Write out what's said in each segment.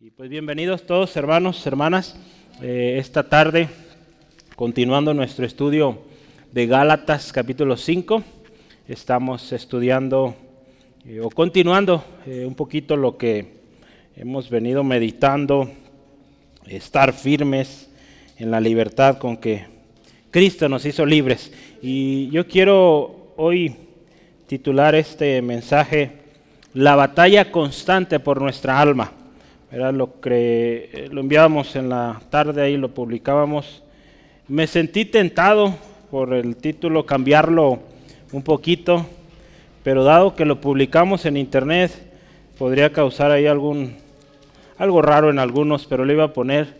Y pues bienvenidos todos hermanos, hermanas, eh, esta tarde continuando nuestro estudio de Gálatas capítulo 5, estamos estudiando eh, o continuando eh, un poquito lo que hemos venido meditando, estar firmes en la libertad con que Cristo nos hizo libres. Y yo quiero hoy titular este mensaje, La batalla constante por nuestra alma. Era lo que lo enviábamos en la tarde ahí, lo publicábamos. Me sentí tentado por el título cambiarlo un poquito, pero dado que lo publicamos en internet, podría causar ahí algún algo raro en algunos, pero le iba a poner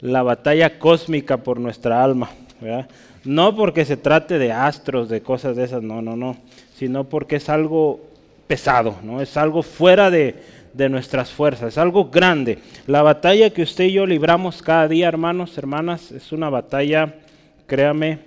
la batalla cósmica por nuestra alma, No porque se trate de astros, de cosas de esas, no, no, no, sino porque es algo pesado, ¿no? Es algo fuera de, de nuestras fuerzas, es algo grande. La batalla que usted y yo libramos cada día, hermanos, hermanas, es una batalla, créame,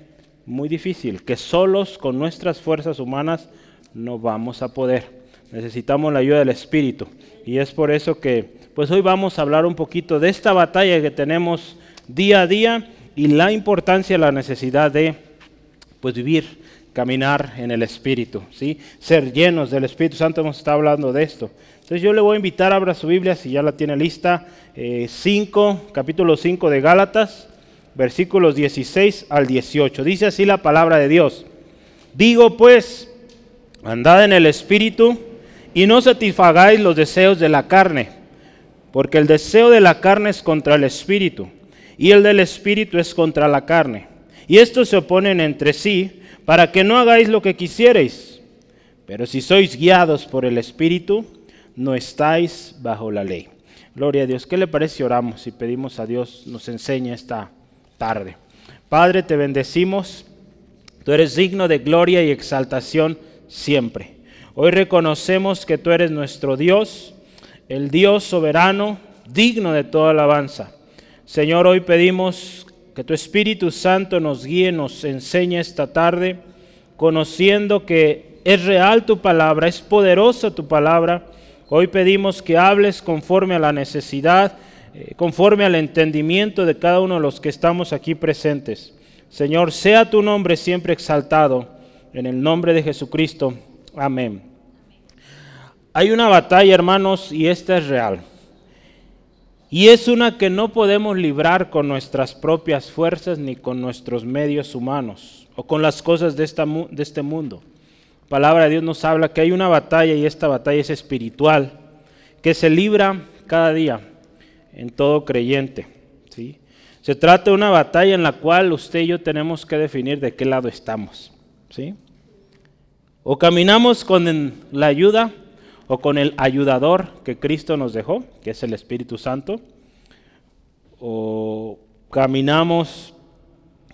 muy difícil, que solos con nuestras fuerzas humanas no vamos a poder. Necesitamos la ayuda del Espíritu. Y es por eso que, pues hoy vamos a hablar un poquito de esta batalla que tenemos día a día y la importancia, la necesidad de, pues vivir, caminar en el Espíritu, ¿sí? Ser llenos del Espíritu Santo, hemos estado hablando de esto. Entonces yo le voy a invitar, abra su Biblia si ya la tiene lista, 5, eh, capítulo 5 de Gálatas, versículos 16 al 18. Dice así la palabra de Dios. Digo pues, andad en el Espíritu y no satisfagáis los deseos de la carne, porque el deseo de la carne es contra el Espíritu y el del Espíritu es contra la carne. Y estos se oponen entre sí para que no hagáis lo que quisierais. Pero si sois guiados por el Espíritu, no estáis bajo la ley. Gloria a Dios. ¿Qué le parece oramos y pedimos a Dios nos enseñe esta tarde? Padre, te bendecimos. Tú eres digno de gloria y exaltación siempre. Hoy reconocemos que tú eres nuestro Dios, el Dios soberano, digno de toda alabanza. Señor, hoy pedimos que tu Espíritu Santo nos guíe, nos enseñe esta tarde, conociendo que es real tu palabra, es poderosa tu palabra Hoy pedimos que hables conforme a la necesidad, eh, conforme al entendimiento de cada uno de los que estamos aquí presentes. Señor, sea tu nombre siempre exaltado. En el nombre de Jesucristo. Amén. Hay una batalla, hermanos, y esta es real. Y es una que no podemos librar con nuestras propias fuerzas ni con nuestros medios humanos o con las cosas de, esta, de este mundo palabra de Dios nos habla que hay una batalla y esta batalla es espiritual, que se libra cada día en todo creyente. ¿sí? Se trata de una batalla en la cual usted y yo tenemos que definir de qué lado estamos. ¿sí? O caminamos con la ayuda o con el ayudador que Cristo nos dejó, que es el Espíritu Santo, o caminamos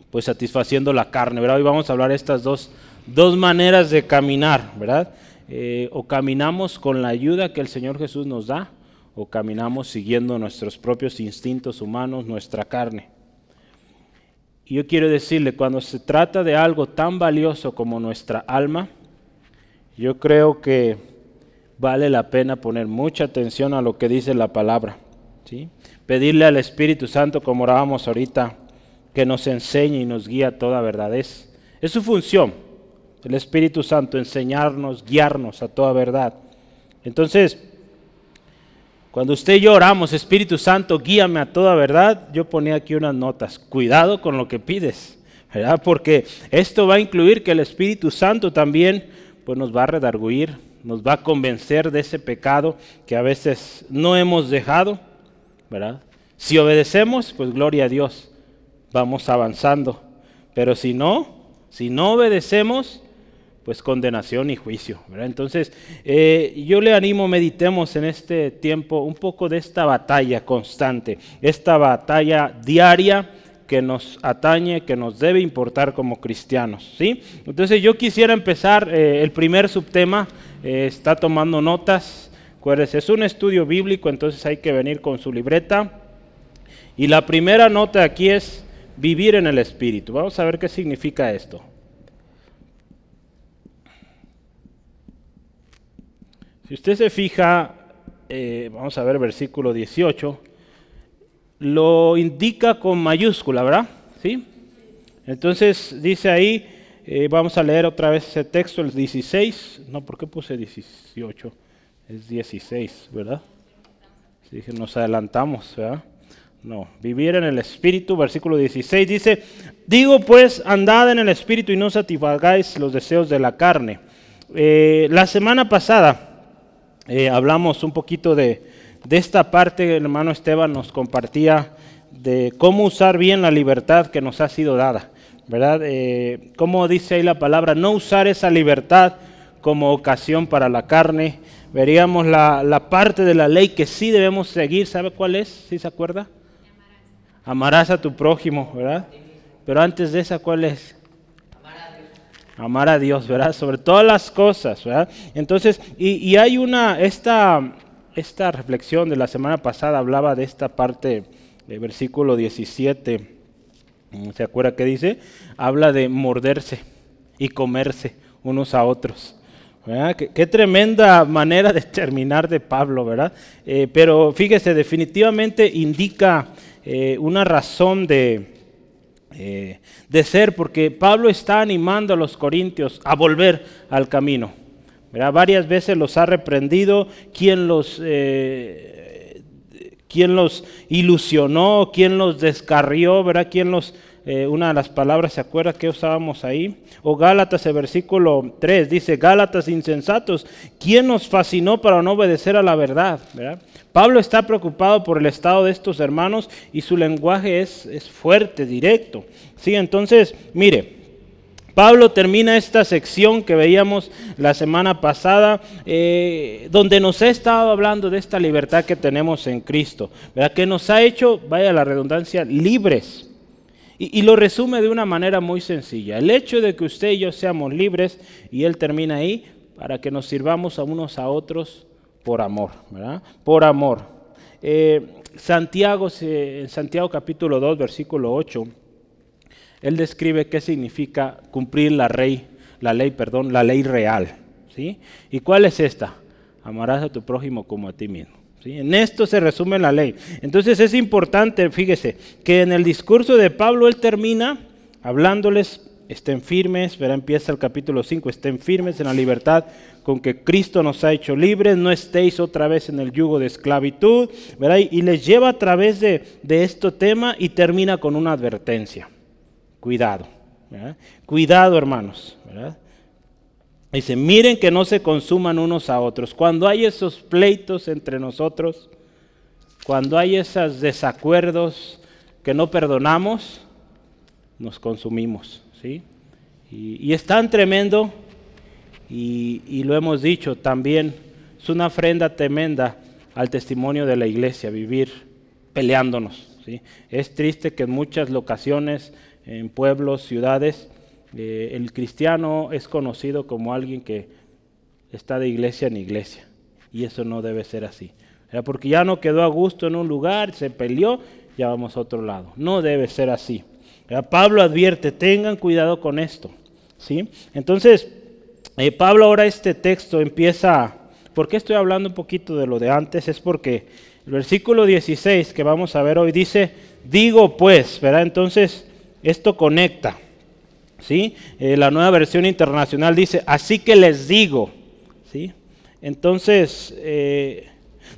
pues satisfaciendo la carne. ¿verdad? Hoy vamos a hablar de estas dos dos maneras de caminar, ¿verdad? Eh, o caminamos con la ayuda que el Señor Jesús nos da, o caminamos siguiendo nuestros propios instintos humanos, nuestra carne. Y yo quiero decirle, cuando se trata de algo tan valioso como nuestra alma, yo creo que vale la pena poner mucha atención a lo que dice la palabra. ¿sí? Pedirle al Espíritu Santo, como orábamos ahorita, que nos enseñe y nos guíe a toda verdad. es su función el Espíritu Santo, enseñarnos, guiarnos a toda verdad. Entonces, cuando usted y yo oramos, Espíritu Santo, guíame a toda verdad, yo ponía aquí unas notas. Cuidado con lo que pides, ¿verdad? Porque esto va a incluir que el Espíritu Santo también pues, nos va a redarguir, nos va a convencer de ese pecado que a veces no hemos dejado, ¿verdad? Si obedecemos, pues gloria a Dios, vamos avanzando. Pero si no, si no obedecemos, pues condenación y juicio. Entonces, eh, yo le animo, meditemos en este tiempo un poco de esta batalla constante, esta batalla diaria que nos atañe, que nos debe importar como cristianos. ¿sí? Entonces, yo quisiera empezar eh, el primer subtema, está tomando notas, acuérdense, es un estudio bíblico, entonces hay que venir con su libreta. Y la primera nota aquí es vivir en el Espíritu. Vamos a ver qué significa esto. Si usted se fija, eh, vamos a ver versículo 18, lo indica con mayúscula, ¿verdad? ¿Sí? Entonces dice ahí, eh, vamos a leer otra vez ese texto, el 16, no, ¿por qué puse 18? Es 16, ¿verdad? Nos adelantamos, ¿verdad? No, vivir en el Espíritu, versículo 16 dice, digo pues, andad en el Espíritu y no satisfagáis los deseos de la carne. Eh, la semana pasada eh, hablamos un poquito de, de esta parte, el hermano Esteban nos compartía de cómo usar bien la libertad que nos ha sido dada, ¿verdad? Eh, ¿Cómo dice ahí la palabra? No usar esa libertad como ocasión para la carne. Veríamos la, la parte de la ley que sí debemos seguir, ¿sabe cuál es? ¿Sí se acuerda? Amarás a tu prójimo, ¿verdad? Pero antes de esa, ¿cuál es? Amar a Dios, ¿verdad? Sobre todas las cosas, ¿verdad? Entonces, y, hay una, esta, esta reflexión de la semana pasada hablaba de esta parte, del versículo 17, ¿se acuerda qué dice? Habla de morderse y comerse unos a otros. ¿verdad? Qué, tremenda manera de terminar de Pablo, ¿verdad? Eh, pero fíjese, definitivamente indica eh, una razón de, eh, de ser, porque Pablo está animando a los corintios a volver al camino. Varias veces los ha reprendido, quien los, quien los ilusionó, quien los descarrió, ¿verdad? quien los eh, una de las palabras, ¿se acuerda que usábamos ahí? O Gálatas, el versículo 3, dice, Gálatas insensatos, ¿quién nos fascinó para no obedecer a la verdad? Pablo está preocupado por el estado de estos hermanos y su lenguaje es, es fuerte, directo. Sí, entonces, mire, Pablo termina esta sección que veíamos la semana pasada, eh, donde nos ha estado hablando de esta libertad que tenemos en Cristo, que nos ha hecho, vaya la redundancia, libres. Y, lo resume de una manera muy sencilla. El hecho de que usted y yo seamos libres, y él termina ahí, para que nos sirvamos a unos a otros por amor, ¿verdad? Por amor. Eh, Santiago, en Santiago capítulo 2, versículo 8, él describe qué significa cumplir la ley, la ley, perdón, la ley real. ¿sí? ¿Y cuál es esta? Amarás a tu prójimo como a ti mismo. En esto se resume la ley. Entonces es importante, fíjese, que en el discurso de Pablo él termina hablándoles, estén firmes, verá, empieza el capítulo 5, estén firmes en la libertad con que Cristo nos ha hecho libres, no estéis otra vez en el yugo de esclavitud, ¿verdad? y les lleva a través de, de este tema y termina con una advertencia. Cuidado, cuidado hermanos, ¿verdad? Dice, miren que no se consuman unos a otros. Cuando hay esos pleitos entre nosotros, cuando hay esos desacuerdos que no perdonamos, nos consumimos. ¿sí? Y, es tan tremendo, y, lo hemos dicho también, es una ofrenda tremenda al testimonio de la iglesia, vivir peleándonos. ¿sí? Es triste que en muchas locaciones, en pueblos, ciudades, eh, el cristiano es conocido como alguien que está de iglesia en iglesia. Y eso no debe ser así. Porque ya no quedó a gusto en un lugar, se peleó, ya vamos a otro lado. No debe ser así. Pablo advierte, tengan cuidado con esto. ¿sí? Entonces, eh, Pablo ahora este texto empieza, ¿por qué estoy hablando un poquito de lo de antes? Es porque el versículo 16 que vamos a ver hoy dice, digo pues, ¿verdad? Entonces, esto conecta. ¿sí? Eh, la nueva versión internacional dice, así que les digo, ¿sí? Entonces, eh,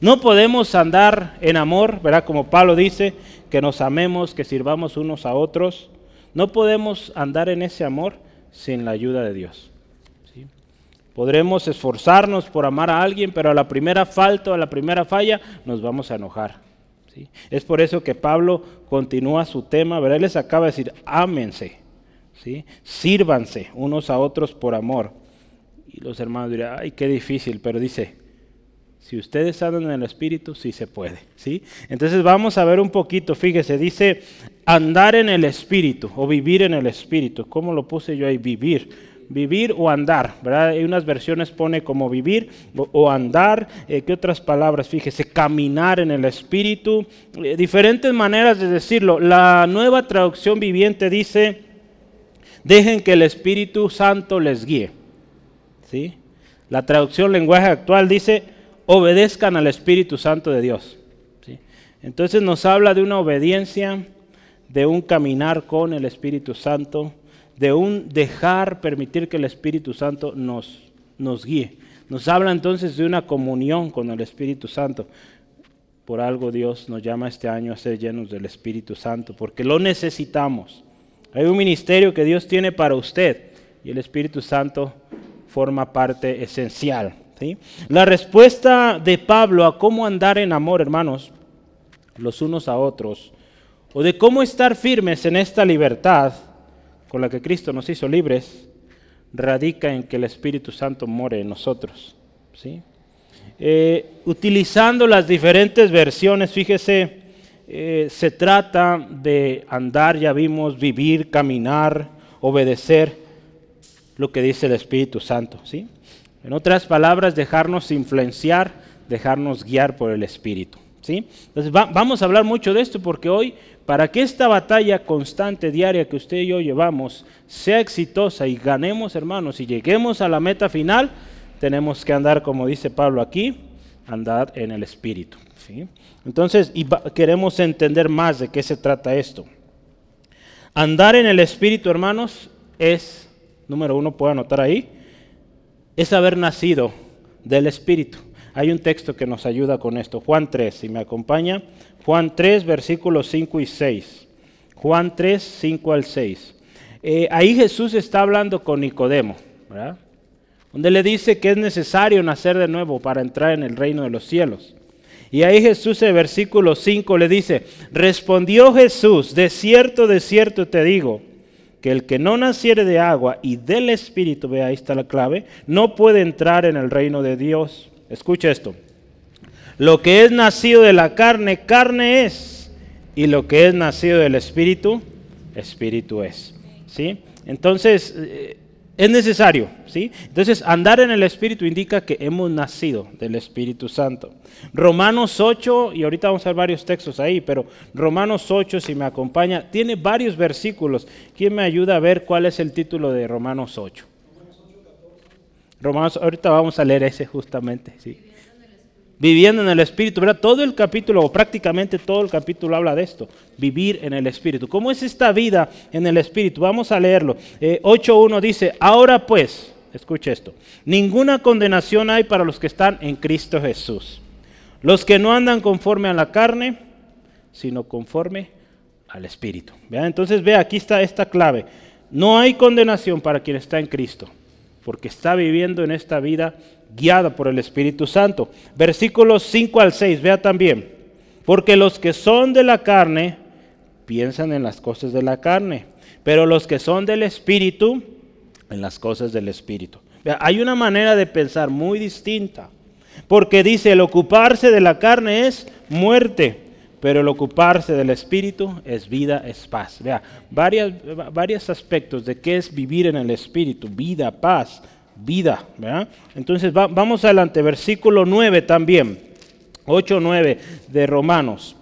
no podemos andar en amor, ¿verdad? Como Pablo dice, que nos amemos, que sirvamos unos a otros. No podemos andar en ese amor sin la ayuda de Dios. ¿sí? Podremos esforzarnos por amar a alguien, pero a la primera falta, a la primera falla, nos vamos a enojar. Es por eso que Pablo continúa su tema, ¿verdad? Él les acaba de decir, ámense. ¿sí? Sírvanse unos a otros por amor. Y los hermanos dirán, ay, qué difícil, pero dice, si ustedes andan en el Espíritu, sí se puede, ¿sí? Entonces vamos a ver un poquito, fíjese, dice andar en el Espíritu o vivir en el Espíritu. ¿Cómo lo puse yo ahí? Vivir. Vivir o andar, ¿verdad? Hay unas versiones pone como vivir o, andar. Eh, ¿Qué otras palabras? Fíjese, caminar en el Espíritu. Eh, diferentes maneras de decirlo. La nueva traducción viviente dice Dejen que el Espíritu Santo les guíe. ¿Sí? La traducción lenguaje actual dice, obedezcan al Espíritu Santo de Dios. Entonces nos habla de una obediencia, de un caminar con el Espíritu Santo, de un dejar, permitir que el Espíritu Santo nos, nos guíe. Nos habla entonces de una comunión con el Espíritu Santo. Por algo Dios nos llama este año a ser llenos del Espíritu Santo, porque lo necesitamos. Hay un ministerio que Dios tiene para usted y el Espíritu Santo forma parte esencial. La respuesta de Pablo a cómo andar en amor, hermanos, los unos a otros, o de cómo estar firmes en esta libertad con la que Cristo nos hizo libres, radica en que el Espíritu Santo more en nosotros. ¿sí? Eh, utilizando las diferentes versiones, fíjese, eh, se trata de andar, ya vimos, vivir, caminar, obedecer lo que dice el Espíritu Santo. ¿sí? En otras palabras, dejarnos influenciar, dejarnos guiar por el Espíritu. ¿Sí? Entonces vamos a hablar mucho de esto porque hoy, para que esta batalla constante, diaria que usted y yo llevamos, sea exitosa y ganemos, hermanos, y lleguemos a la meta final, tenemos que andar, como dice Pablo aquí, andar en el Espíritu. ¿sí? Entonces, y queremos entender más de qué se trata esto. Andar en el Espíritu, hermanos, es, número uno, puedo anotar ahí, es haber nacido del Espíritu. Hay un texto que nos ayuda con esto, Juan 3, si me acompaña, Juan 3, versículos 5 y 6. Juan 3, 5 al 6. Eh, ahí Jesús está hablando con Nicodemo, ¿verdad? donde le dice que es necesario nacer de nuevo para entrar en el reino de los cielos. Y ahí Jesús en versículo 5 le dice, respondió Jesús, de cierto, de cierto te digo, que el que no naciere de agua y del Espíritu, ve ahí está la clave, no puede entrar en el reino de Dios. Escucha esto. Lo que es nacido de la carne, carne es. Y lo que es nacido del Espíritu, Espíritu es. ¿Sí? Entonces, eh, es necesario, ¿sí? Entonces, andar en el Espíritu indica que hemos nacido del Espíritu Santo. Romanos 8, y ahorita vamos a ver varios textos ahí, pero Romanos 8, si me acompaña, tiene varios versículos. ¿Quién me ayuda a ver cuál es el título de Romanos 8? Romanos, ahorita vamos a leer ese justamente, sí viviendo en el Espíritu, ¿verdad? Todo el capítulo, o prácticamente todo el capítulo habla de esto, vivir en el Espíritu. ¿Cómo es esta vida en el Espíritu? Vamos a leerlo. 8.1 eh, dice, ahora pues, escuche esto, ninguna condenación hay para los que están en Cristo Jesús. Los que no andan conforme a la carne, sino conforme al Espíritu. Entonces ve, aquí está esta clave. No hay condenación para quien está en Cristo, porque está viviendo en esta vida guiada por el Espíritu Santo. Versículos 5 al 6, vea también. Porque los que son de la carne piensan en las cosas de la carne, pero los que son del Espíritu, en las cosas del Espíritu. Vea, hay una manera de pensar muy distinta, porque dice, el ocuparse de la carne es muerte, pero el ocuparse del Espíritu es vida, es paz. Vea, varios aspectos de qué es vivir en el Espíritu, vida, paz, vida. Entonces vamos adelante, versículo 9 también, 8, 9 de Romanos.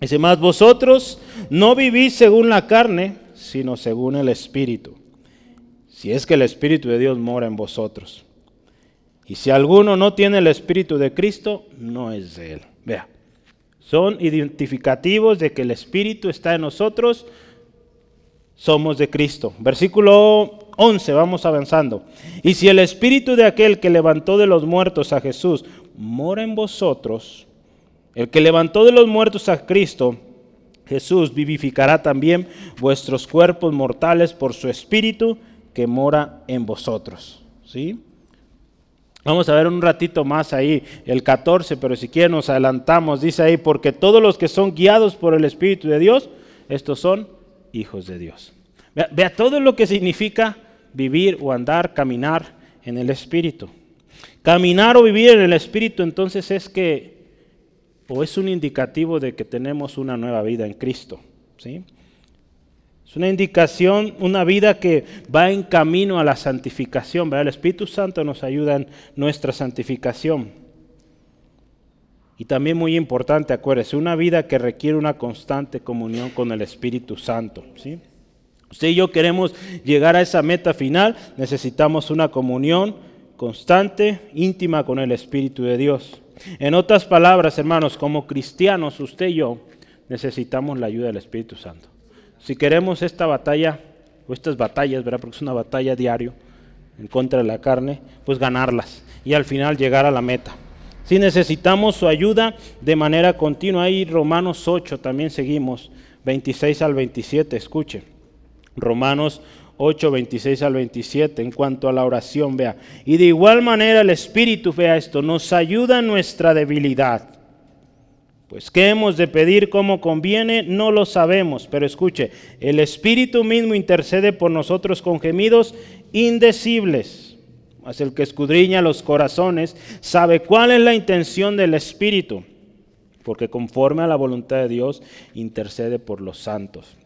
Dice, más vosotros no vivís según la carne, sino según el Espíritu. Si es que el Espíritu de Dios mora en vosotros. Y si alguno no tiene el Espíritu de Cristo, no es de él. Vea, son identificativos de que el Espíritu está en nosotros, somos de Cristo. Versículo 11, vamos avanzando. Y si el espíritu de aquel que levantó de los muertos a Jesús mora en vosotros, el que levantó de los muertos a Cristo, Jesús vivificará también vuestros cuerpos mortales por su espíritu que mora en vosotros. ¿Sí? Vamos a ver un ratito más ahí, el 14, pero si quieren nos adelantamos. Dice ahí, porque todos los que son guiados por el Espíritu de Dios, estos son hijos de Dios. Vea, vea todo lo que significa vivir o andar, caminar en el Espíritu. Caminar o vivir en el Espíritu entonces es que, o es un indicativo de que tenemos una nueva vida en Cristo. ¿sí? Es una indicación, una vida que va en camino a la santificación. El Espíritu Santo nos ayuda en nuestra santificación. Y también muy importante, acuérdese, una vida que requiere una constante comunión con el Espíritu Santo. ¿sí? Usted y yo queremos llegar a esa meta final, necesitamos una comunión constante, íntima con el Espíritu de Dios. En otras palabras, hermanos, como cristianos, usted y yo necesitamos la ayuda del Espíritu Santo. Si queremos esta batalla, o estas batallas, ¿verdad? Porque es una batalla diario en contra de la carne, pues ganarlas y al final llegar a la meta. Si necesitamos su ayuda de manera continua, ahí Romanos 8 también seguimos, 26 al 27, escuche. Romanos 8, 26 al 27, en cuanto a la oración, vea. Y de igual manera el Espíritu, vea esto, nos ayuda en nuestra debilidad. Pues qué hemos de pedir como conviene, no lo sabemos, pero escuche, el Espíritu mismo intercede por nosotros con gemidos indecibles. Mas el que escudriña los corazones sabe cuál es la intención del Espíritu, porque conforme a la voluntad de Dios intercede por los santos.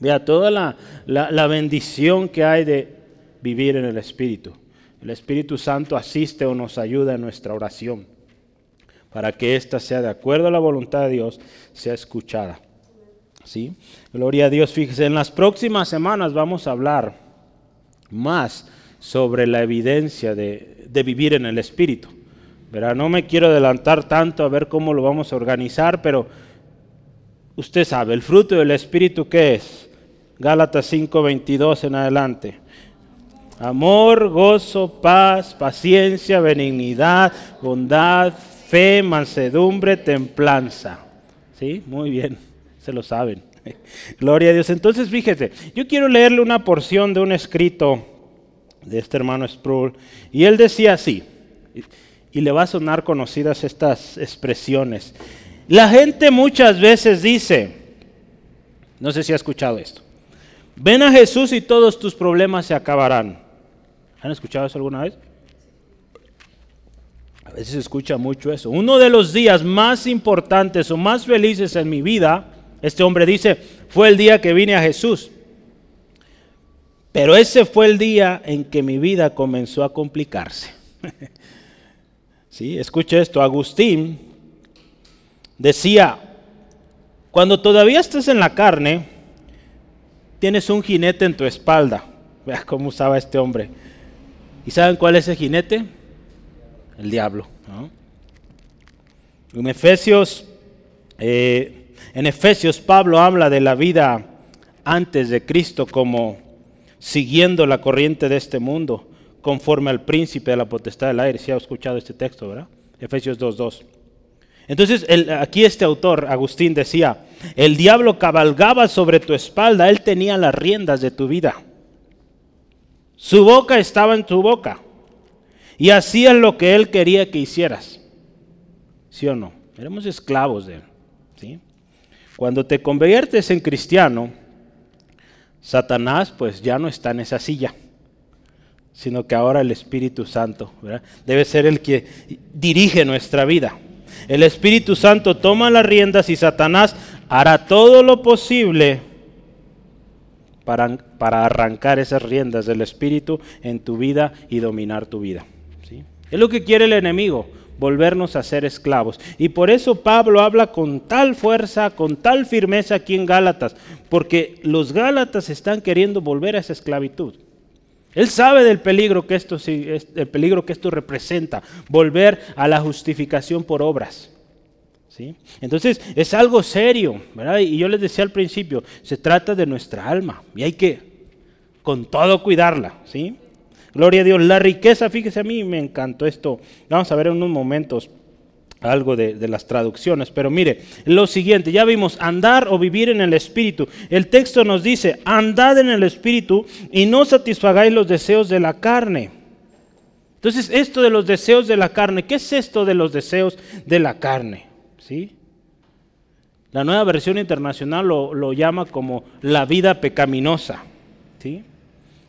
Vea toda la, bendición que hay de vivir en el Espíritu. El Espíritu Santo asiste o nos ayuda en nuestra oración para que ésta sea de acuerdo a la voluntad de Dios, sea escuchada. ¿Sí? Gloria a Dios. Fíjese, en las próximas semanas vamos a hablar más sobre la evidencia de, vivir en el Espíritu. Verá, no me quiero adelantar tanto a ver cómo lo vamos a organizar, pero usted sabe, el fruto del Espíritu, ¿qué es? Gálatas 5:22 en adelante. Amor, gozo, paz, paciencia, benignidad, bondad, fe, mansedumbre, templanza. ¿Sí? Muy bien, se lo saben. Gloria a Dios. Entonces, fíjese, yo quiero leerle una porción de un escrito de este hermano Sproul. Y él decía así, y le va a sonar conocidas estas expresiones. La gente muchas veces dice, no sé si ha escuchado esto, Ven a Jesús y todos tus problemas se acabarán. ¿Han escuchado eso alguna vez? A veces se escucha mucho eso. Uno de los días más importantes o más felices en mi vida, este hombre dice, fue el día que vine a Jesús. Pero ese fue el día en que mi vida comenzó a complicarse. sí, escuche esto. Agustín decía, cuando todavía estás en la carne, tienes un jinete en tu espalda. Vea cómo usaba este hombre. ¿Y saben cuál es ese jinete? El diablo. En Efesios, eh, en Efesios Pablo habla de la vida antes de Cristo como siguiendo la corriente de este mundo, conforme al príncipe de la potestad del aire. Si ha escuchado este texto, ¿verdad? Efesios 2.2. Entonces, aquí este autor, Agustín, decía, el diablo cabalgaba sobre tu espalda, él tenía las riendas de tu vida. Su boca estaba en tu boca y hacía lo que él quería que hicieras. ¿Sí o no? Éramos esclavos de él. ¿sí? Cuando te conviertes en cristiano, Satanás pues ya no está en esa silla, sino que ahora el Espíritu Santo debe ser el que dirige nuestra vida. El Espíritu Santo toma las riendas y Satanás hará todo lo posible para, para arrancar esas riendas del Espíritu en tu vida y dominar tu vida. Es lo que quiere el enemigo, volvernos a ser esclavos. Y por eso Pablo habla con tal fuerza, con tal firmeza aquí en Gálatas, porque los Gálatas están queriendo volver a esa esclavitud. Él sabe del peligro que esto, el peligro que esto representa, volver a la justificación por obras. ¿sí? Entonces es algo serio, ¿verdad? Y yo les decía al principio, se trata de nuestra alma y hay que con todo cuidarla. ¿sí? Gloria a Dios. La riqueza, fíjese a mí, me encantó esto. Vamos a ver en unos momentos algo de, las traducciones. Pero mire, lo siguiente, ya vimos andar o vivir en el Espíritu. El texto nos dice, andad en el Espíritu y no satisfagáis los deseos de la carne. Entonces, esto de los deseos de la carne, ¿qué es esto de los deseos de la carne? ¿Sí? La nueva versión internacional lo, lo llama como la vida pecaminosa. ¿Sí?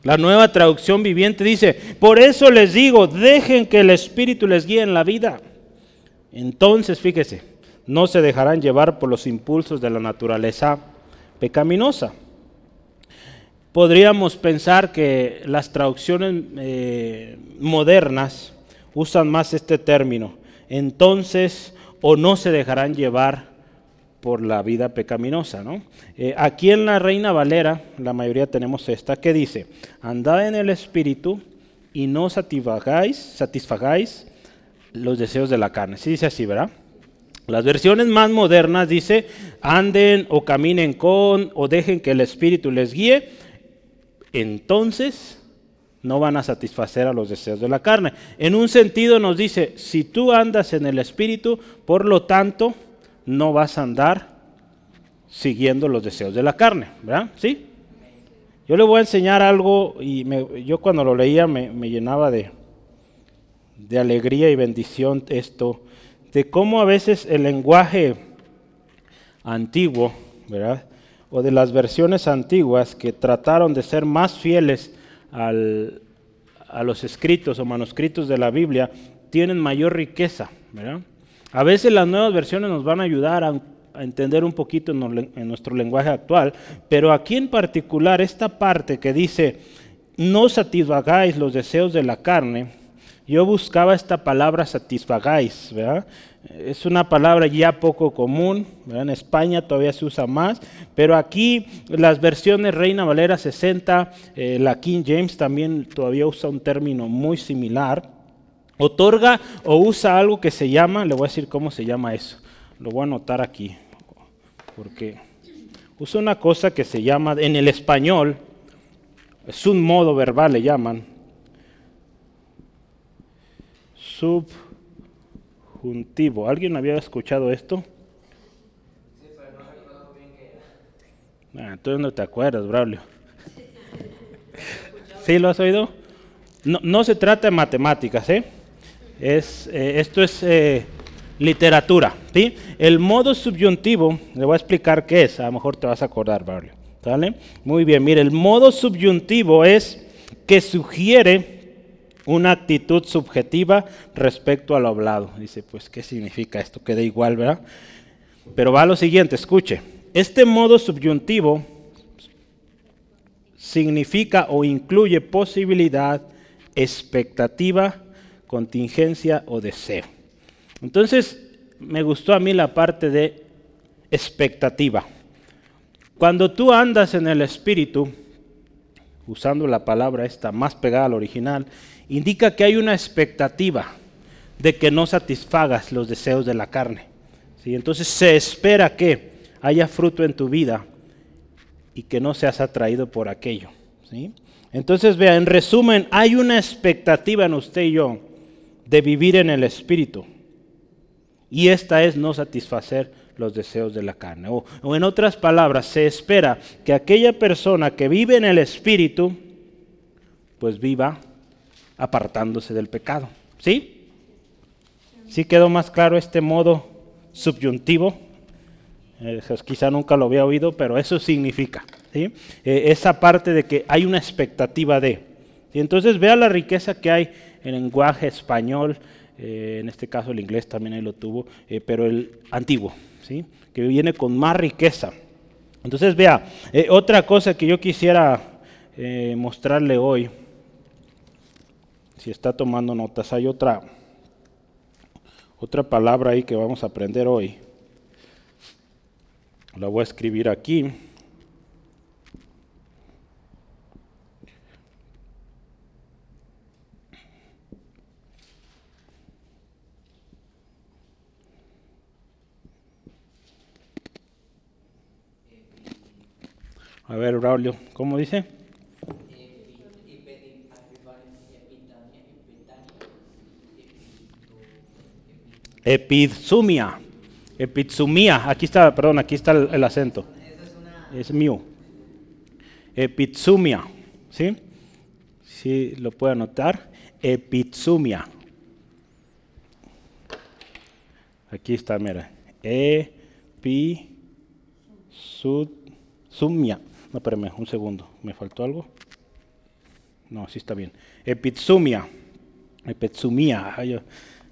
La nueva traducción viviente dice, por eso les digo, dejen que el Espíritu les guíe en la vida. Entonces, fíjese, no se dejarán llevar por los impulsos de la naturaleza pecaminosa. Podríamos pensar que las traducciones eh, modernas usan más este término. Entonces, o no se dejarán llevar por la vida pecaminosa. ¿no? Eh, aquí en la Reina Valera, la mayoría tenemos esta, que dice, andad en el Espíritu y no satisfagáis, satisfagáis los deseos de la carne. Sí dice así, ¿verdad? Las versiones más modernas dice, anden o caminen con o dejen que el Espíritu les guíe, entonces no van a satisfacer a los deseos de la carne. En un sentido nos dice, si tú andas en el Espíritu, por lo tanto, no vas a andar siguiendo los deseos de la carne, ¿verdad? ¿Sí? Yo le voy a enseñar algo y yo cuando lo leía me, me llenaba de, de alegría y bendición esto, de cómo a veces el lenguaje antiguo, ¿verdad? O de las versiones antiguas que trataron de ser más fieles al, a los escritos o manuscritos de la Biblia, tienen mayor riqueza, ¿verdad? A veces las nuevas versiones nos van a ayudar a, entender un poquito en, nuestro lenguaje actual, pero aquí en particular esta parte que dice, no satisfagáis los deseos de la carne, yo buscaba esta palabra satisfagáis, ¿verdad? Es una palabra ya poco común, en España todavía se usa más, pero aquí las versiones Reina Valera 60, eh, la King James también todavía usa un término muy similar. Otorga o usa algo que se llama, le voy a decir cómo se llama eso, lo voy a anotar aquí, porque usa una cosa que se llama, en el español, es un modo verbal, le llaman, subjuntivo. ¿Alguien había escuchado esto? Sí, no. Ah, entonces no te acuerdas, Braulio. ¿Sí lo has oído? No, no se trata de matemáticas, ¿eh? Es, eh, esto es eh, literatura. ¿sí? El modo subyuntivo, le voy a explicar qué es, a lo mejor te vas a acordar, Braulio. ¿Sale? Muy bien, mire, el modo subyuntivo es que sugiere una actitud subjetiva respecto a lo hablado. Dice, pues, ¿qué significa esto? Queda igual, ¿verdad? Pero va a lo siguiente, escuche. Este modo subyuntivo significa o incluye posibilidad, expectativa, contingencia o deseo. Entonces, me gustó a mí la parte de expectativa. Cuando tú andas en el espíritu, usando la palabra esta más pegada al original, indica que hay una expectativa de que no satisfagas los deseos de la carne. ¿sí? Entonces se espera que haya fruto en tu vida y que no seas atraído por aquello. ¿sí? Entonces vea, en resumen, hay una expectativa en usted y yo de vivir en el Espíritu. Y esta es no satisfacer los deseos de la carne. O, en otras palabras, se espera que aquella persona que vive en el Espíritu, pues viva apartándose del pecado. ¿Sí? ¿Sí quedó más claro este modo subyuntivo? Eh, quizá nunca lo había oído, pero eso significa. ¿sí? Eh, esa parte de que hay una expectativa de. Y entonces vea la riqueza que hay el lenguaje español, eh, en este caso el inglés también ahí lo tuvo, pero el antiguo, ¿sí? que viene con más riqueza. Entonces vea, otra cosa que yo quisiera mostrarle hoy si está tomando notas, hay otra, otra palabra ahí que vamos a aprender hoy. La voy a escribir aquí. A ver, Braulio, ¿cómo dice? Epizumia. Epizumia. Aquí está, perdón, aquí está el, acento. Es mío. Epizumia. ¿Sí? Sí, lo puede anotar. Epizumia. Aquí está, mira. Epizumia. No, espérame, un segundo. ¿Me faltó algo? No, sí está bien. Epizumia. Epizumia.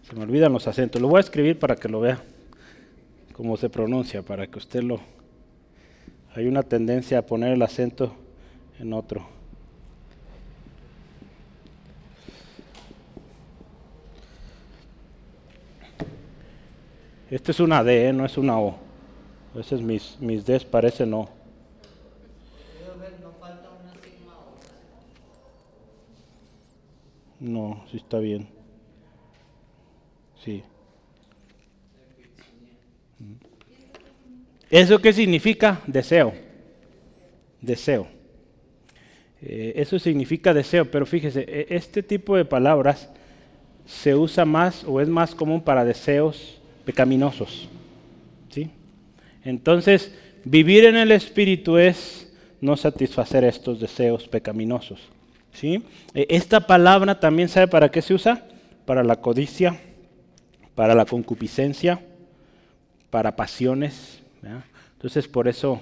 Se me olvidan los acentos. Lo voy a escribir para que lo vea cómo se pronuncia, para que usted lo... Hay una tendencia a poner el acento en otro. Este es una D, ¿eh? no es una O. A veces mis, mis Ds parecen O. No, sí está bien. Sí. ¿Eso qué significa? Deseo. Deseo. Eh, eso significa deseo, pero fíjese, e, este tipo de palabras se usa más o es más común para deseos pecaminosos. ¿sí? Entonces, vivir en el Espíritu es no satisfacer estos deseos pecaminosos. ¿Sí? E, esta palabra también sabe para qué se usa? Para la codicia, para la concupiscencia, para pasiones. Entonces, por eso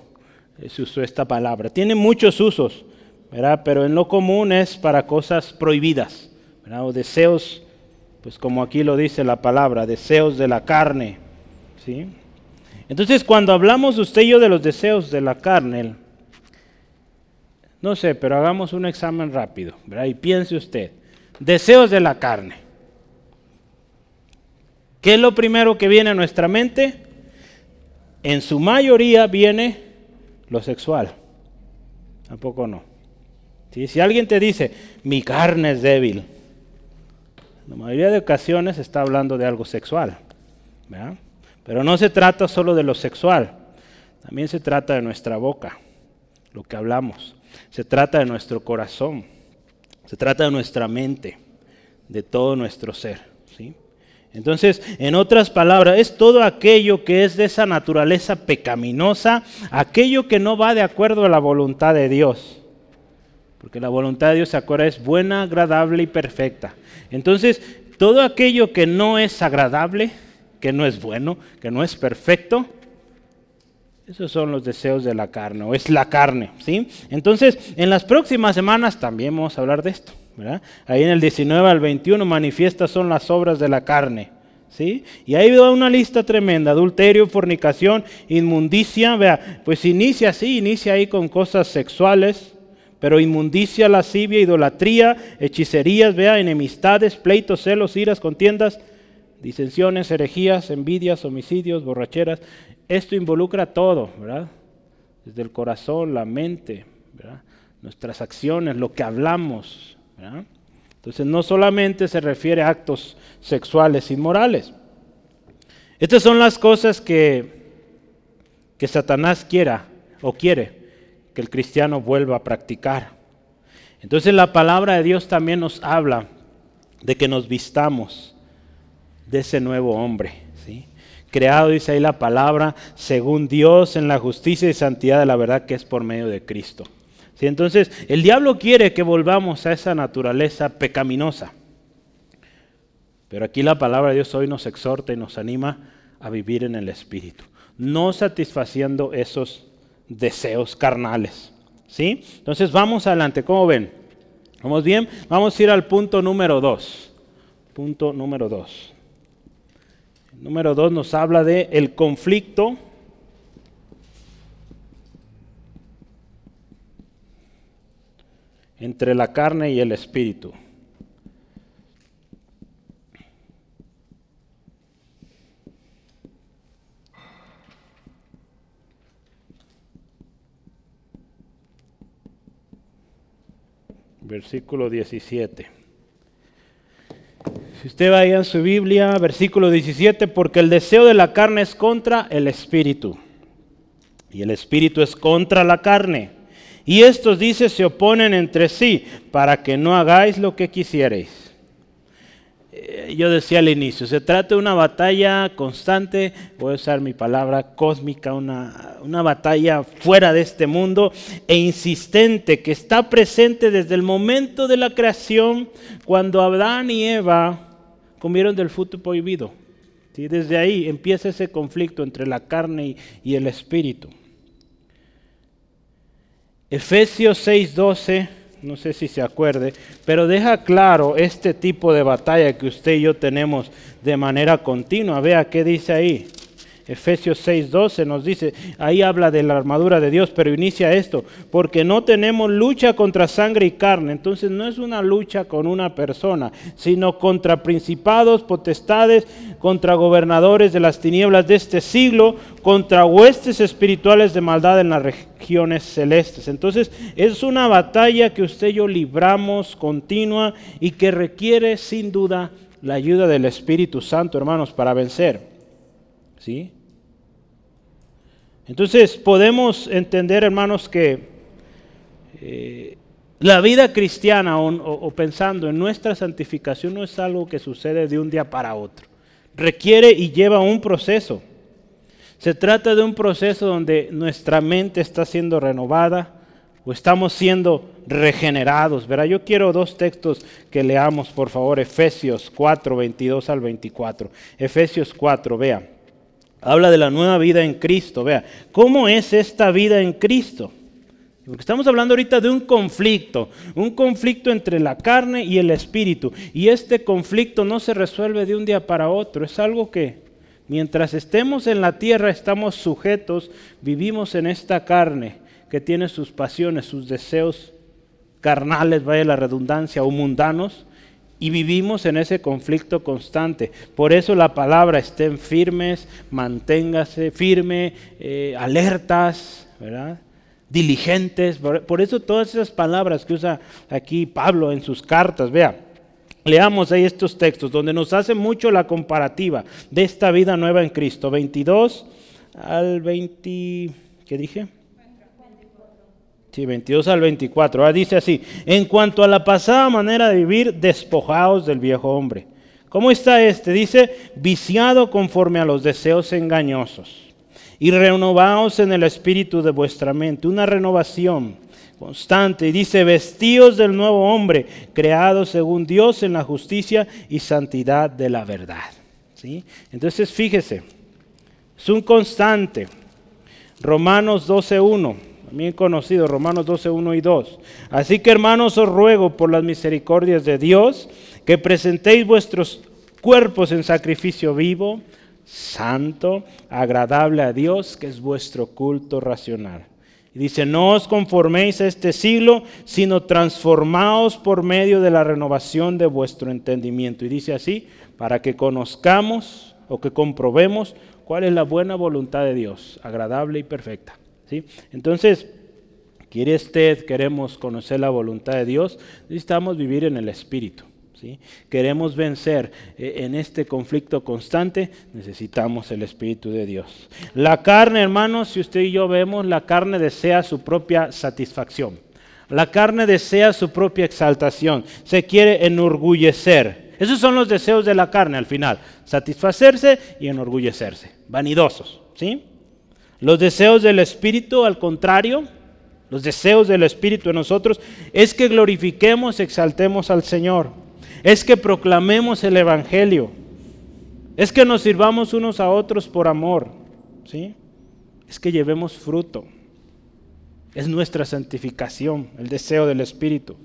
se usó esta palabra. Tiene muchos usos pero en lo común es para cosas prohibidas, o deseos, pues como aquí lo dice la palabra, deseos de la carne. ¿sí? Entonces cuando hablamos usted y yo de los deseos de la carne, no sé, pero hagamos un examen rápido, y piense usted, deseos de la carne. ¿Qué es lo primero que viene a nuestra mente? En su mayoría viene lo sexual. Tampoco no. Si alguien te dice, mi carne es débil, la mayoría de ocasiones está hablando de algo sexual. Pero no se trata solo de lo sexual, también se trata de nuestra boca, lo que hablamos. Se trata de nuestro corazón, se trata de nuestra mente, de todo nuestro ser. ¿sí? Entonces, en otras palabras, es todo aquello que es de esa naturaleza pecaminosa, aquello que no va de acuerdo a la voluntad de Dios. Porque la voluntad de Dios, se acuerda, es buena, agradable y perfecta. Entonces, todo aquello que no es agradable, que no es bueno, que no es perfecto, esos son los deseos de la carne, o es la carne, ¿sí? Entonces, en las próximas semanas también vamos a hablar de esto, ¿verdad? Ahí en el 19 al 21 manifiestas son las obras de la carne, ¿sí? Y ahí va una lista tremenda, adulterio, fornicación, inmundicia, vea, pues inicia así, inicia ahí con cosas sexuales, pero inmundicia, lascivia, idolatría, hechicerías, vea, enemistades, pleitos, celos, iras, contiendas, disensiones, herejías, envidias, homicidios, borracheras. Esto involucra todo, ¿verdad? Desde el corazón, la mente, nuestras acciones, lo que hablamos. ¿verdad? Entonces no solamente se refiere a actos sexuales inmorales. Estas son las cosas que, que Satanás quiera o quiere que el cristiano vuelva a practicar. Entonces la palabra de Dios también nos habla de que nos vistamos de ese nuevo hombre. Creado, dice ahí la palabra, según Dios en la justicia y santidad de la verdad que es por medio de Cristo. ¿Sí? Entonces el diablo quiere que volvamos a esa naturaleza pecaminosa. Pero aquí la palabra de Dios hoy nos exhorta y nos anima a vivir en el Espíritu, no satisfaciendo esos deseos carnales. ¿Sí? Entonces vamos adelante, ¿cómo ven? ¿Vamos bien? Vamos a ir al punto número dos. Punto número dos. Número dos nos habla de el conflicto entre la carne y el espíritu. versículo 17. Si usted vaya en su Biblia, versículo 17, porque el deseo de la carne es contra el espíritu, y el espíritu es contra la carne. Y estos, dice, se oponen entre sí, para que no hagáis lo que quisierais. Eh, yo decía al inicio, se trata de una batalla constante, voy a usar mi palabra cósmica, una, una batalla fuera de este mundo e insistente que está presente desde el momento de la creación, cuando Adán y Eva comieron del fruto prohibido. ¿Sí? Desde ahí empieza ese conflicto entre la carne y, y el espíritu. Efesios 6:12 no sé si se acuerde, pero deja claro este tipo de batalla que usted y yo tenemos de manera continua. Vea qué dice ahí. Efesios 6:12 nos dice, ahí habla de la armadura de Dios, pero inicia esto, porque no tenemos lucha contra sangre y carne. Entonces no es una lucha con una persona, sino contra principados, potestades, contra gobernadores de las tinieblas de este siglo, contra huestes espirituales de maldad en las regiones celestes. Entonces es una batalla que usted y yo libramos continua y que requiere sin duda la ayuda del Espíritu Santo, hermanos, para vencer. ¿Sí? Entonces podemos entender, hermanos, que eh, la vida cristiana o, pensando en nuestra santificación no es algo que sucede de un día para otro. Requiere y lleva un proceso. Se trata de un proceso donde nuestra mente está siendo renovada o estamos siendo regenerados. Verá, yo quiero dos textos que leamos, por favor, Efesios 4, 22 al 24. Efesios 4, vea. Habla de la nueva vida en Cristo. Vea, ¿cómo es esta vida en Cristo? Porque estamos hablando ahorita de un conflicto, un conflicto entre la carne y el espíritu. Y este conflicto no se resuelve de un día para otro. Es algo que mientras estemos en la tierra estamos sujetos, vivimos en esta carne que tiene sus pasiones, sus deseos carnales, vaya la redundancia, o mundanos y vivimos en ese conflicto constante. Por eso la palabra estén firmes, manténgase firme, eh, alertas, diligentes. Por, eso todas esas palabras que usa aquí Pablo en sus cartas, vea. Leamos ahí estos textos donde nos hace mucho la comparativa de esta vida nueva en Cristo. 22 al 20, ¿qué dije? Sí, 22 al 24. Ahora dice así, en cuanto a la pasada manera de vivir, despojaos del viejo hombre. ¿Cómo está este? Dice, viciado conforme a los deseos engañosos. Y renovaos en el espíritu de vuestra mente. Una renovación constante. Y dice, vestíos del nuevo hombre, creado según Dios en la justicia y santidad de la verdad. ¿Sí? Entonces, fíjese, es un constante. Romanos 12.1 también conocido, Romanos 12, 1 y 2. Así que hermanos os ruego por las misericordias de Dios que presentéis vuestros cuerpos en sacrificio vivo, santo, agradable a Dios, que es vuestro culto racional. Y dice, no os conforméis a este siglo, sino transformaos por medio de la renovación de vuestro entendimiento. Y dice así, para que conozcamos o que comprobemos cuál es la buena voluntad de Dios, agradable y perfecta. Entonces, quiere usted, queremos conocer la voluntad de Dios, necesitamos vivir en el Espíritu. ¿sí? Queremos vencer eh, en este conflicto constante, necesitamos el Espíritu de Dios. La carne, hermanos, si usted y yo vemos, la carne desea su propia satisfacción. La carne desea su propia exaltación, se quiere enorgullecer. Esos son los deseos de la carne al final, satisfacerse y enorgullecerse, vanidosos, ¿sí? Los deseos del Espíritu, al contrario, los deseos del Espíritu en nosotros, es que glorifiquemos, exaltemos al Señor. Es que proclamemos el Evangelio. Es que nos sirvamos unos a otros por amor. ¿sí? Es que llevemos fruto. Es nuestra santificación, el deseo del Espíritu.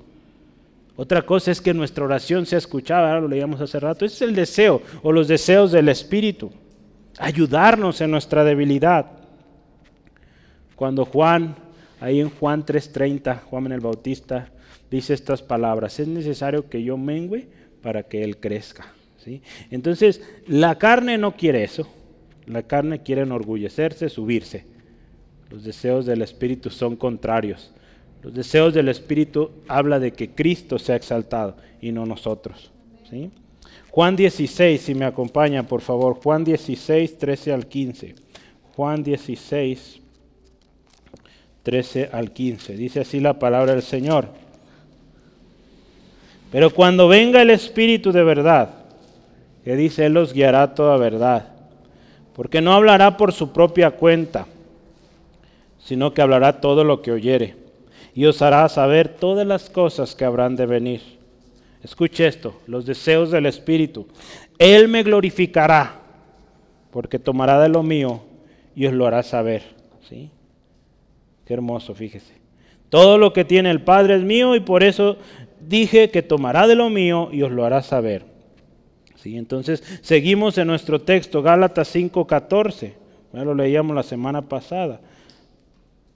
Otra cosa es que nuestra oración sea escuchada, lo leíamos hace rato. Ese es el deseo o los deseos del Espíritu. Ayudarnos en nuestra debilidad. Cuando Juan, ahí en Juan 3:30, Juan el Bautista, dice estas palabras, es necesario que yo mengüe para que Él crezca. ¿sí? Entonces, la carne no quiere eso, la carne quiere enorgullecerse, subirse. Los deseos del Espíritu son contrarios. Los deseos del Espíritu habla de que Cristo sea exaltado y no nosotros. ¿sí? Juan 16, si me acompaña por favor, Juan 16, 13 al 15. Juan 16, 13 al 15. Dice así la palabra del Señor. Pero cuando venga el Espíritu de verdad, que dice, Él los guiará toda verdad, porque no hablará por su propia cuenta, sino que hablará todo lo que oyere, y os hará saber todas las cosas que habrán de venir. Escuche esto, los deseos del Espíritu. Él me glorificará, porque tomará de lo mío y os lo hará saber. ¿Sí? Qué hermoso, fíjese. Todo lo que tiene el Padre es mío y por eso dije que tomará de lo mío y os lo hará saber. ¿Sí? Entonces, seguimos en nuestro texto, Gálatas 5:14. Ya lo leíamos la semana pasada.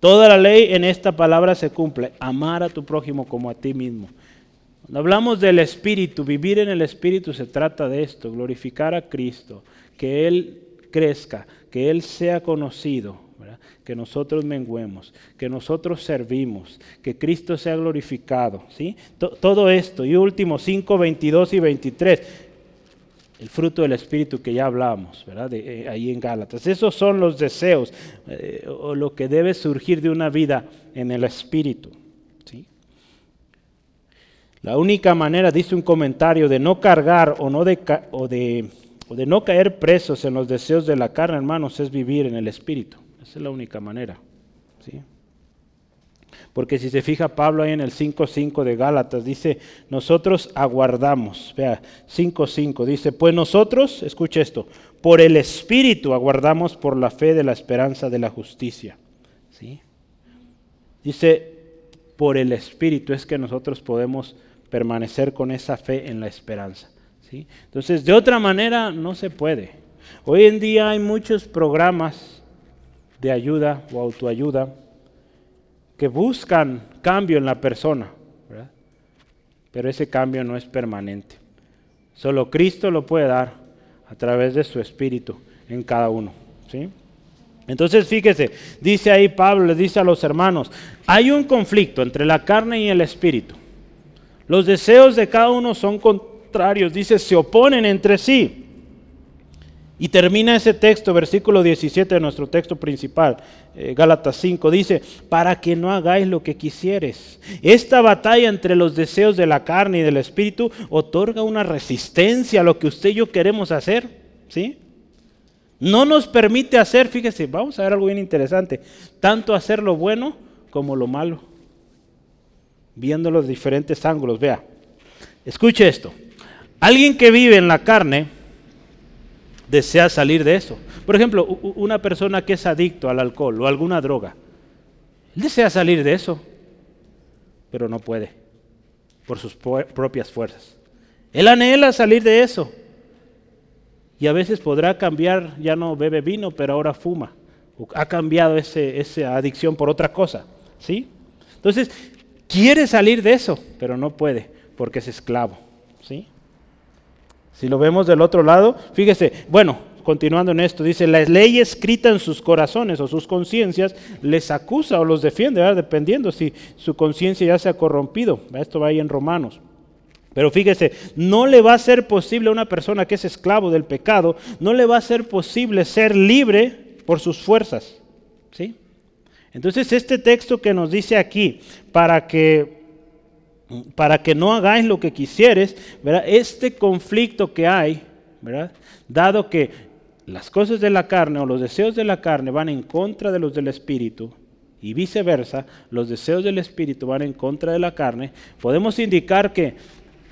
Toda la ley en esta palabra se cumple. Amar a tu prójimo como a ti mismo. Cuando hablamos del Espíritu, vivir en el Espíritu se trata de esto, glorificar a Cristo, que Él crezca, que Él sea conocido, que nosotros menguemos, que nosotros servimos, que Cristo sea glorificado. ¿sí? todo esto. Y último, 5, 22 y 23. El fruto del Espíritu que ya hablamos, ¿verdad? De, eh, ahí en Gálatas. Esos son los deseos eh, o lo que debe surgir de una vida en el Espíritu. ¿sí? La única manera, dice un comentario, de no cargar o, no de, o, de, o de no caer presos en los deseos de la carne, hermanos, es vivir en el Espíritu. Esa es la única manera. ¿sí? Porque si se fija Pablo ahí en el 5.5 de Gálatas, dice, nosotros aguardamos. Vea, 5.5 dice, pues nosotros, escuche esto, por el Espíritu aguardamos por la fe de la esperanza de la justicia. ¿sí? Dice, por el Espíritu es que nosotros podemos permanecer con esa fe en la esperanza. ¿sí? Entonces, de otra manera no se puede. Hoy en día hay muchos programas de ayuda o autoayuda que buscan cambio en la persona, pero ese cambio no es permanente. Solo Cristo lo puede dar a través de su Espíritu en cada uno. ¿sí? Entonces fíjese, dice ahí Pablo, le dice a los hermanos, hay un conflicto entre la carne y el Espíritu. Los deseos de cada uno son contrarios, dice, se oponen entre sí. Y termina ese texto, versículo 17 de nuestro texto principal, eh, Gálatas 5, dice, para que no hagáis lo que quisieres. Esta batalla entre los deseos de la carne y del espíritu otorga una resistencia a lo que usted y yo queremos hacer, ¿sí? No nos permite hacer, fíjese, vamos a ver algo bien interesante, tanto hacer lo bueno como lo malo, viendo los diferentes ángulos. Vea, escuche esto, alguien que vive en la carne, desea salir de eso. Por ejemplo, una persona que es adicto al alcohol o alguna droga, desea salir de eso, pero no puede, por sus propias fuerzas. Él anhela salir de eso. Y a veces podrá cambiar, ya no bebe vino, pero ahora fuma. ha cambiado esa adicción por otra cosa. ¿sí? Entonces, quiere salir de eso, pero no puede, porque es esclavo. Si lo vemos del otro lado, fíjese, bueno, continuando en esto, dice, la ley escrita en sus corazones o sus conciencias les acusa o los defiende, dependiendo si su conciencia ya se ha corrompido. Esto va ahí en Romanos. Pero fíjese, no le va a ser posible a una persona que es esclavo del pecado, no le va a ser posible ser libre por sus fuerzas. ¿sí? Entonces este texto que nos dice aquí, para que para que no hagáis lo que quisieres, ¿verdad? este conflicto que hay, ¿verdad? dado que las cosas de la carne o los deseos de la carne van en contra de los del espíritu y viceversa, los deseos del espíritu van en contra de la carne, podemos indicar que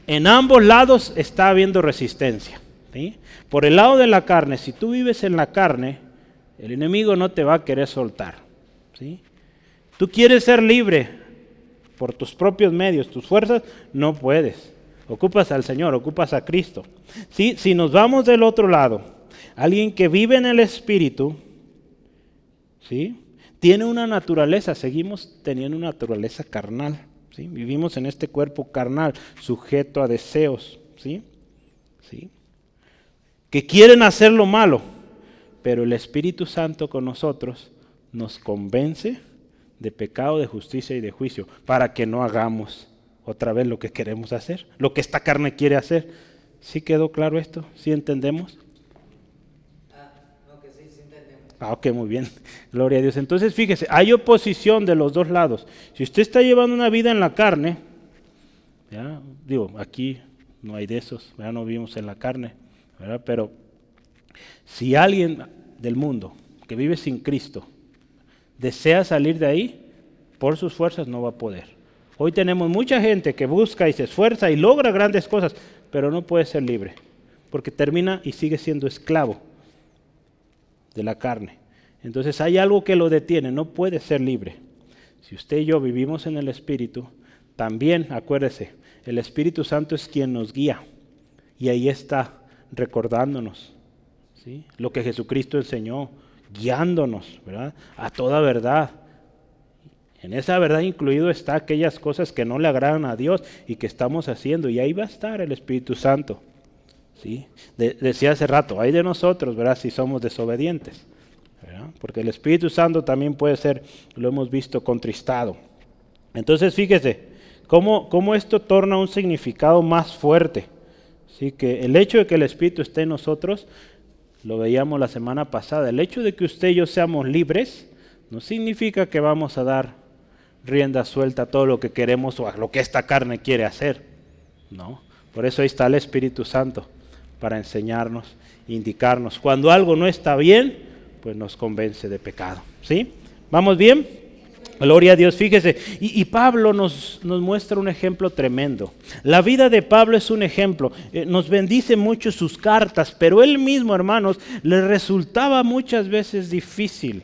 en ambos lados está habiendo resistencia. Por el lado de la carne, si tú vives en la carne, el enemigo no te va a querer soltar. ¿sí? Tú quieres ser libre, por tus propios medios, tus fuerzas, no puedes. Ocupas al Señor, ocupas a Cristo. ¿Sí? Si nos vamos del otro lado, alguien que vive en el Espíritu, ¿sí? tiene una naturaleza, seguimos teniendo una naturaleza carnal. ¿sí? Vivimos en este cuerpo carnal, sujeto a deseos. ¿sí? ¿Sí? Que quieren hacer lo malo, pero el Espíritu Santo con nosotros nos convence de pecado, de justicia y de juicio, para que no hagamos otra vez lo que queremos hacer, lo que esta carne quiere hacer. ¿Sí quedó claro esto? ¿Sí entendemos? Ah, sí, entendemos. Ah, ok, muy bien. Gloria a Dios. Entonces, fíjese, hay oposición de los dos lados. Si usted está llevando una vida en la carne, ¿ya? digo, aquí no hay de esos, ya no vivimos en la carne, ¿verdad? pero si alguien del mundo que vive sin Cristo, desea salir de ahí, por sus fuerzas no va a poder. Hoy tenemos mucha gente que busca y se esfuerza y logra grandes cosas, pero no puede ser libre, porque termina y sigue siendo esclavo de la carne. Entonces hay algo que lo detiene, no puede ser libre. Si usted y yo vivimos en el Espíritu, también acuérdese, el Espíritu Santo es quien nos guía y ahí está recordándonos ¿sí? lo que Jesucristo enseñó, guiándonos ¿verdad? a toda verdad. En esa verdad incluido está aquellas cosas que no le agradan a Dios y que estamos haciendo. Y ahí va a estar el Espíritu Santo. ¿sí? decía hace rato, hay de nosotros, ¿verdad? Si somos desobedientes. Porque el Espíritu Santo también puede ser, lo hemos visto, contristado. Entonces fíjese, cómo, cómo esto torna un significado más fuerte. ¿sí? Que el hecho de que el Espíritu esté en nosotros, lo veíamos la semana pasada, el hecho de que usted y yo seamos libres, no significa que vamos a dar rienda suelta a todo lo que queremos o a lo que esta carne quiere hacer. No, por eso ahí está el Espíritu Santo, para enseñarnos, indicarnos. Cuando algo no está bien, pues nos convence de pecado. ¿Sí? ¿Vamos bien? Gloria a Dios, fíjese. Y, Pablo nos, nos, muestra un ejemplo tremendo. La vida de Pablo es un ejemplo. Eh, nos bendice mucho sus cartas, pero él mismo, hermanos, le resultaba muchas veces difícil.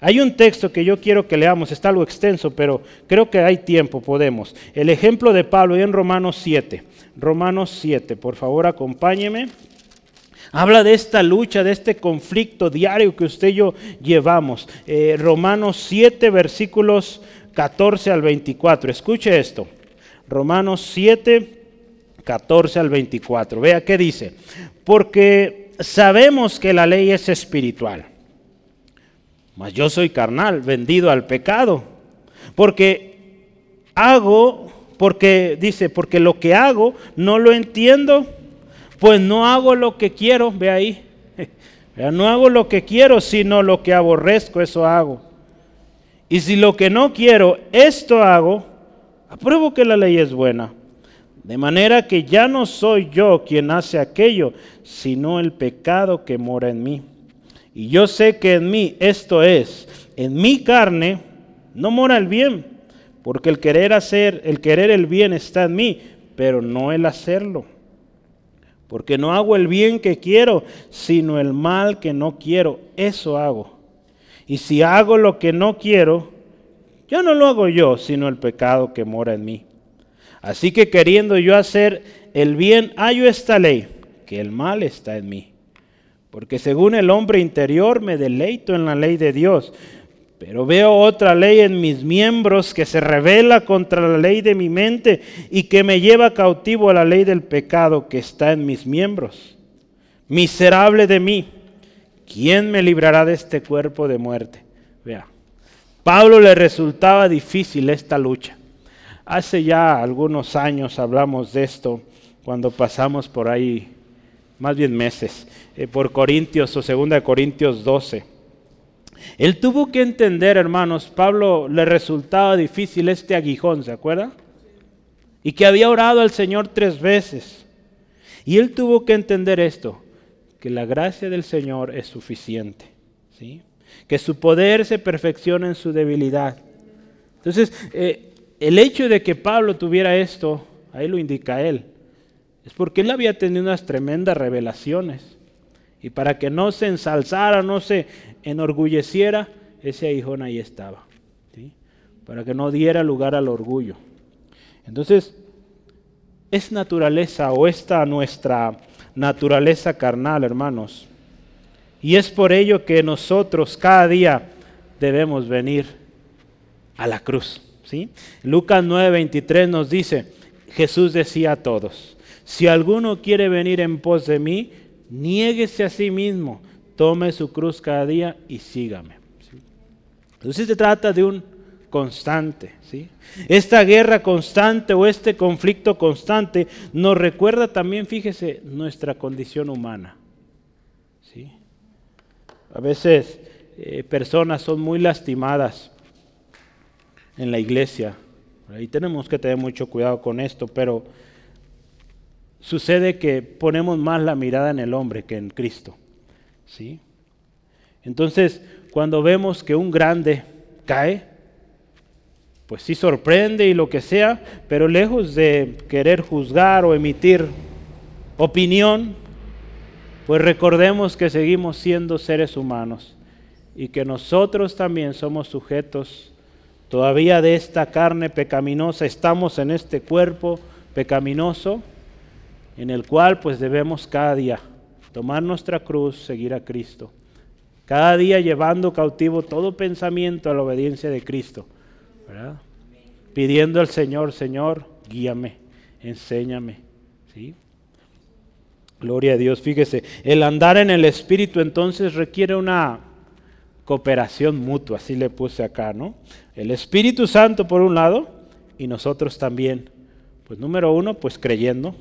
Hay un texto que yo quiero que leamos, está algo extenso, pero creo que hay tiempo, podemos. El ejemplo de Pablo en Romanos 7. Romanos 7, por favor acompáñeme. Habla de esta lucha, de este conflicto diario que usted y yo llevamos. Eh, Romanos 7, versículos 14 al 24. Escuche esto. Romanos 7, 14 al 24. Vea qué dice. Porque sabemos que la ley es espiritual. Mas yo soy carnal, vendido al pecado. Porque hago, porque dice, porque lo que hago no lo entiendo pues no hago lo que quiero, ve ahí. No hago lo que quiero, sino lo que aborrezco, eso hago. Y si lo que no quiero, esto hago, apruebo que la ley es buena. De manera que ya no soy yo quien hace aquello, sino el pecado que mora en mí. Y yo sé que en mí, esto es, en mi carne, no mora el bien, porque el querer hacer, el querer el bien está en mí, pero no el hacerlo porque no hago el bien que quiero, sino el mal que no quiero. Eso hago. Y si hago lo que no quiero, ya no lo hago yo, sino el pecado que mora en mí. Así que queriendo yo hacer el bien, hallo esta ley, que el mal está en mí. Porque según el hombre interior me deleito en la ley de Dios, pero veo otra ley en mis miembros que se revela contra la ley de mi mente y que me lleva cautivo a la ley del pecado que está en mis miembros. Miserable de mí, ¿quién me librará de este cuerpo de muerte? Vea, Pablo le resultaba difícil esta lucha. Hace ya algunos años hablamos de esto cuando pasamos por ahí, más bien meses, eh, por Corintios o 2 Corintios 12. Él tuvo que entender, hermanos, Pablo le resultaba difícil este aguijón, ¿se acuerda? Y que había orado al Señor tres veces. Y él tuvo que entender esto, que la gracia del Señor es suficiente, ¿sí? que su poder se perfecciona en su debilidad. Entonces, eh, el hecho de que Pablo tuviera esto, ahí lo indica él, es porque él había tenido unas tremendas revelaciones. Y para que no se ensalzara, no se enorgulleciera, ese aguijón ahí estaba. Para que no diera lugar al orgullo. Entonces, es naturaleza o esta nuestra naturaleza carnal, hermanos. Y es por ello que nosotros cada día debemos venir a la cruz. ¿sí? Lucas 9:23 nos dice, Jesús decía a todos, si alguno quiere venir en pos de mí, niéguese a sí mismo, tome su cruz cada día y sígame. Entonces se trata de un constante. ¿sí? Esta guerra constante o este conflicto constante nos recuerda también, fíjese, nuestra condición humana. ¿sí? A veces eh, personas son muy lastimadas en la iglesia. Ahí tenemos que tener mucho cuidado con esto, pero sucede que ponemos más la mirada en el hombre que en Cristo. ¿sí? Entonces, cuando vemos que un grande cae, pues sí sorprende y lo que sea, pero lejos de querer juzgar o emitir opinión, pues recordemos que seguimos siendo seres humanos y que nosotros también somos sujetos todavía de esta carne pecaminosa, estamos en este cuerpo pecaminoso en el cual pues debemos cada día tomar nuestra cruz, seguir a Cristo Cada día llevando cautivo todo pensamiento a la obediencia de Cristo. Pidiendo al Señor, Señor, guíame, enséñame. ¿sí? Gloria a Dios. Fíjese, el andar en el Espíritu entonces requiere una cooperación mutua, así le puse acá, ¿no? El Espíritu Santo por un lado y nosotros también. Pues número uno, pues creyendo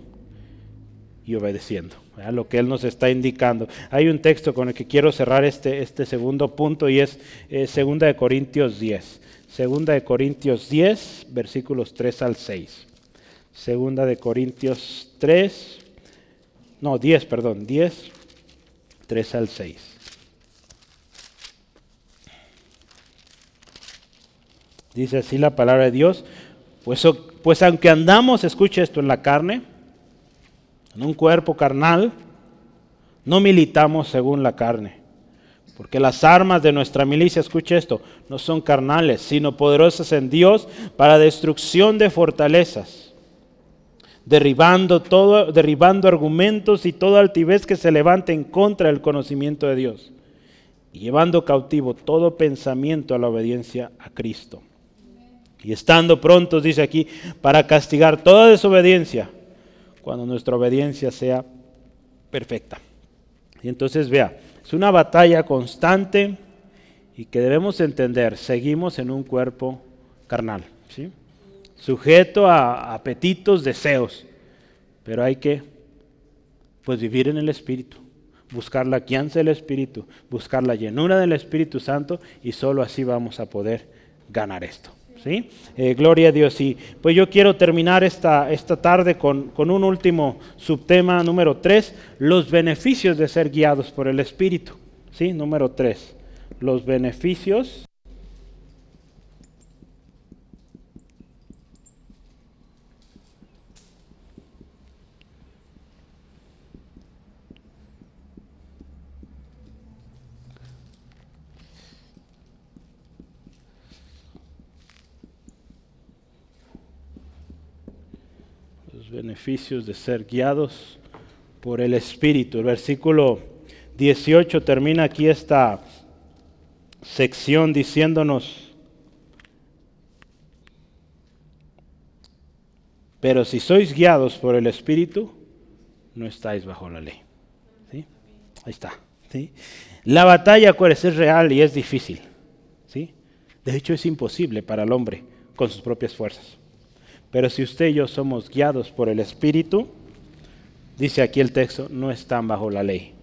y obedeciendo a lo que Él nos está indicando. Hay un texto con el que quiero cerrar este, este segundo punto y es eh, Segunda de Corintios 10. Segunda de Corintios 10, versículos 3 al 6. Segunda de Corintios 3, no, 10, perdón, 10, 3 al 6. Dice así la palabra de Dios, pues, pues aunque andamos, escuche esto, en la carne, en un cuerpo carnal, no militamos según la carne. Porque las armas de nuestra milicia, escuche esto, no son carnales, sino poderosas en Dios para destrucción de fortalezas, derribando todo, derribando argumentos y toda altivez que se levante en contra del conocimiento de Dios, y llevando cautivo todo pensamiento a la obediencia a Cristo. Y estando prontos, dice aquí, para castigar toda desobediencia cuando nuestra obediencia sea perfecta. Y entonces vea, es una batalla constante y que debemos entender, seguimos en un cuerpo carnal, ¿sí? sujeto a apetitos, deseos, pero hay que pues vivir en el Espíritu, buscar la guianza del Espíritu, buscar la llenura del Espíritu Santo y solo así vamos a poder ganar esto. ¿Sí? Eh, gloria a Dios. Y pues yo quiero terminar esta, esta tarde con, con un último subtema número 3, los beneficios de ser guiados por el Espíritu. ¿sí? Número 3, los beneficios beneficios de ser guiados por el Espíritu. El versículo 18 termina aquí esta sección diciéndonos, pero si sois guiados por el Espíritu, no estáis bajo la ley. Ahí está. La batalla, es real y es difícil. ¿sí? De hecho, es imposible para el hombre con sus propias fuerzas. Pero si usted y yo somos guiados por el Espíritu, dice aquí el texto, no están bajo la ley.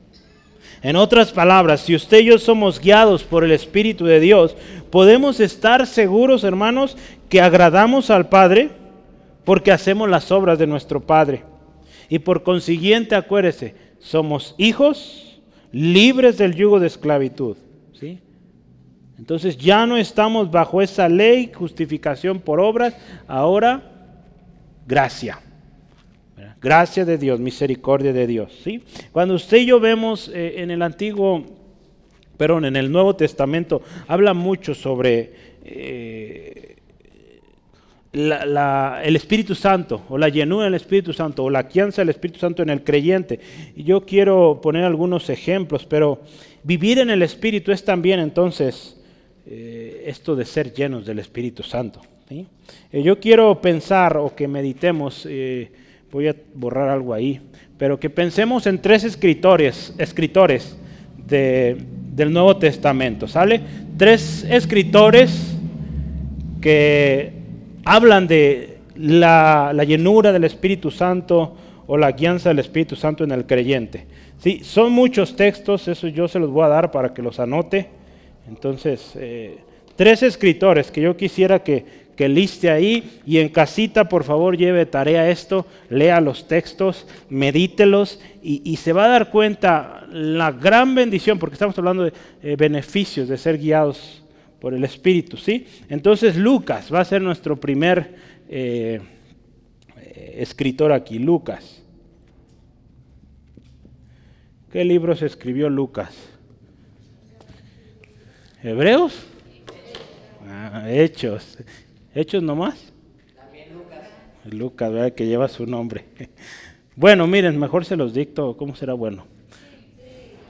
En otras palabras, si usted y yo somos guiados por el Espíritu de Dios, podemos estar seguros, hermanos, que agradamos al Padre porque hacemos las obras de nuestro Padre. Y por consiguiente, acuérdese, somos hijos libres del yugo de esclavitud. ¿sí? Entonces ya no estamos bajo esa ley, justificación por obras, ahora gracia. Gracia de Dios, misericordia de Dios. ¿sí? Cuando usted y yo vemos eh, en el Antiguo, perdón, en el Nuevo Testamento, habla mucho sobre eh, el Espíritu Santo, o la llenura del Espíritu Santo, o la guianza del Espíritu Santo en el creyente. Y yo quiero poner algunos ejemplos, pero vivir en el Espíritu es también entonces eh, esto de ser llenos del Espíritu Santo. Eh, yo quiero pensar o que meditemos, eh, voy a borrar algo ahí, pero que pensemos en tres escritores, escritores del Nuevo Testamento, ¿sale? Tres escritores que hablan de la, llenura del Espíritu Santo o la guianza del Espíritu Santo en el creyente. Sí, son muchos textos, eso yo se los voy a dar para que los anote. Entonces, eh, tres escritores que yo quisiera que, que liste ahí y en casita por favor lleve tarea esto, lea los textos, medítelos y, se va a dar cuenta la gran bendición, porque estamos hablando de eh, beneficios de ser guiados por el Espíritu, ¿sí? Entonces Lucas va a ser nuestro primer eh, escritor aquí, Lucas. ¿Qué libros escribió Lucas? ¿Hebreos? Ah, hechos. Hechos nomás. También Lucas. Lucas, ¿verdad? Que lleva su nombre. Bueno, miren, mejor se los dicto. ¿Cómo será bueno?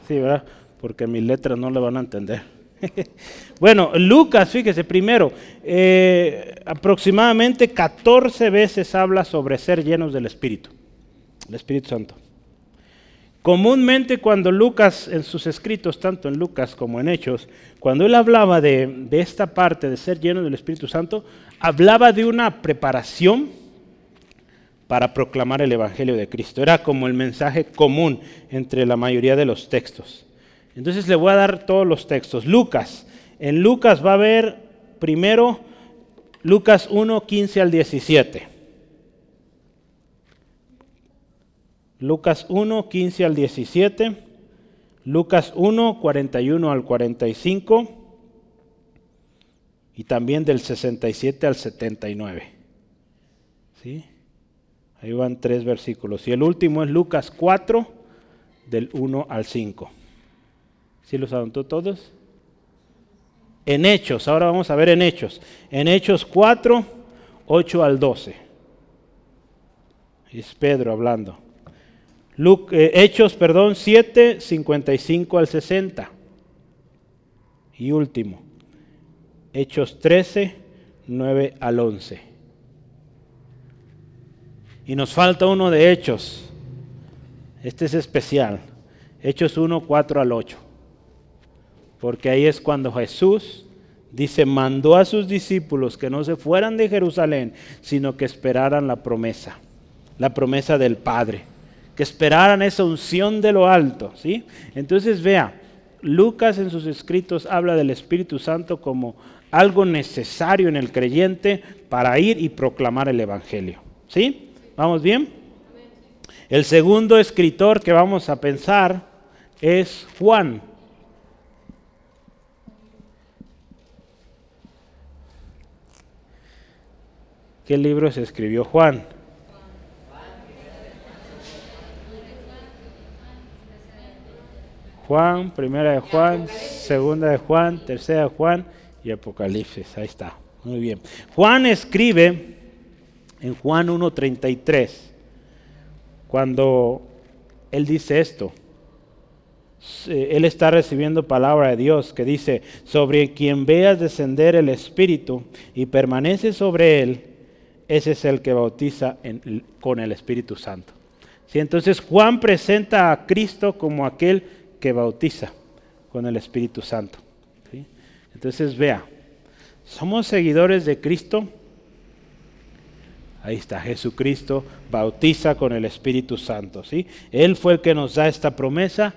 Sí, ¿verdad? porque mis letras no le van a entender. bueno, Lucas, fíjese, primero, eh, aproximadamente 14 veces habla sobre ser llenos del Espíritu, el Espíritu Santo. Comúnmente cuando Lucas, en sus escritos, tanto en Lucas como en Hechos, cuando él hablaba de, de esta parte de ser lleno del Espíritu Santo, hablaba de una preparación para proclamar el Evangelio de Cristo. Era como el mensaje común entre la mayoría de los textos. Entonces le voy a dar todos los textos. Lucas, en Lucas va a haber primero Lucas 1, 15 al 17. Lucas 1, 15 al 17, Lucas 1, 41 al 45 y también del 67 al 79. ¿Sí? Ahí van tres versículos. Y el último es Lucas 4, del 1 al 5. ¿Sí los anotó todos? En Hechos, ahora vamos a ver en Hechos. En Hechos 4, 8 al 12. Es Pedro hablando. Eh, Hechos, perdón, 7, 55 al 60. Y último, Hechos 13, 9 al 11. Y nos falta uno de Hechos. Este es especial. Hechos 1, 4 al 8. Porque ahí es cuando Jesús dice, mandó a sus discípulos que no se fueran de Jerusalén, sino que esperaran la promesa, la promesa del Padre que esperaran esa unción de lo alto. ¿sí? Entonces vea, Lucas en sus escritos habla del Espíritu Santo como algo necesario en el creyente para ir y proclamar el Evangelio. ¿Sí? ¿Vamos bien? El segundo escritor que vamos a pensar es Juan. ¿Qué libro se escribió Juan? Juan, primera de Juan, segunda de Juan, tercera de Juan y Apocalipsis. Ahí está. Muy bien. Juan escribe en Juan 1.33, cuando él dice esto. Él está recibiendo palabra de Dios que dice, sobre quien veas descender el Espíritu y permanece sobre él, ese es el que bautiza con el Espíritu Santo. ¿Sí? Entonces Juan presenta a Cristo como aquel que bautiza con el Espíritu Santo. Entonces vea, somos seguidores de Cristo. Ahí está, Jesucristo bautiza con el Espíritu Santo. ¿sí? Él fue el que nos da esta promesa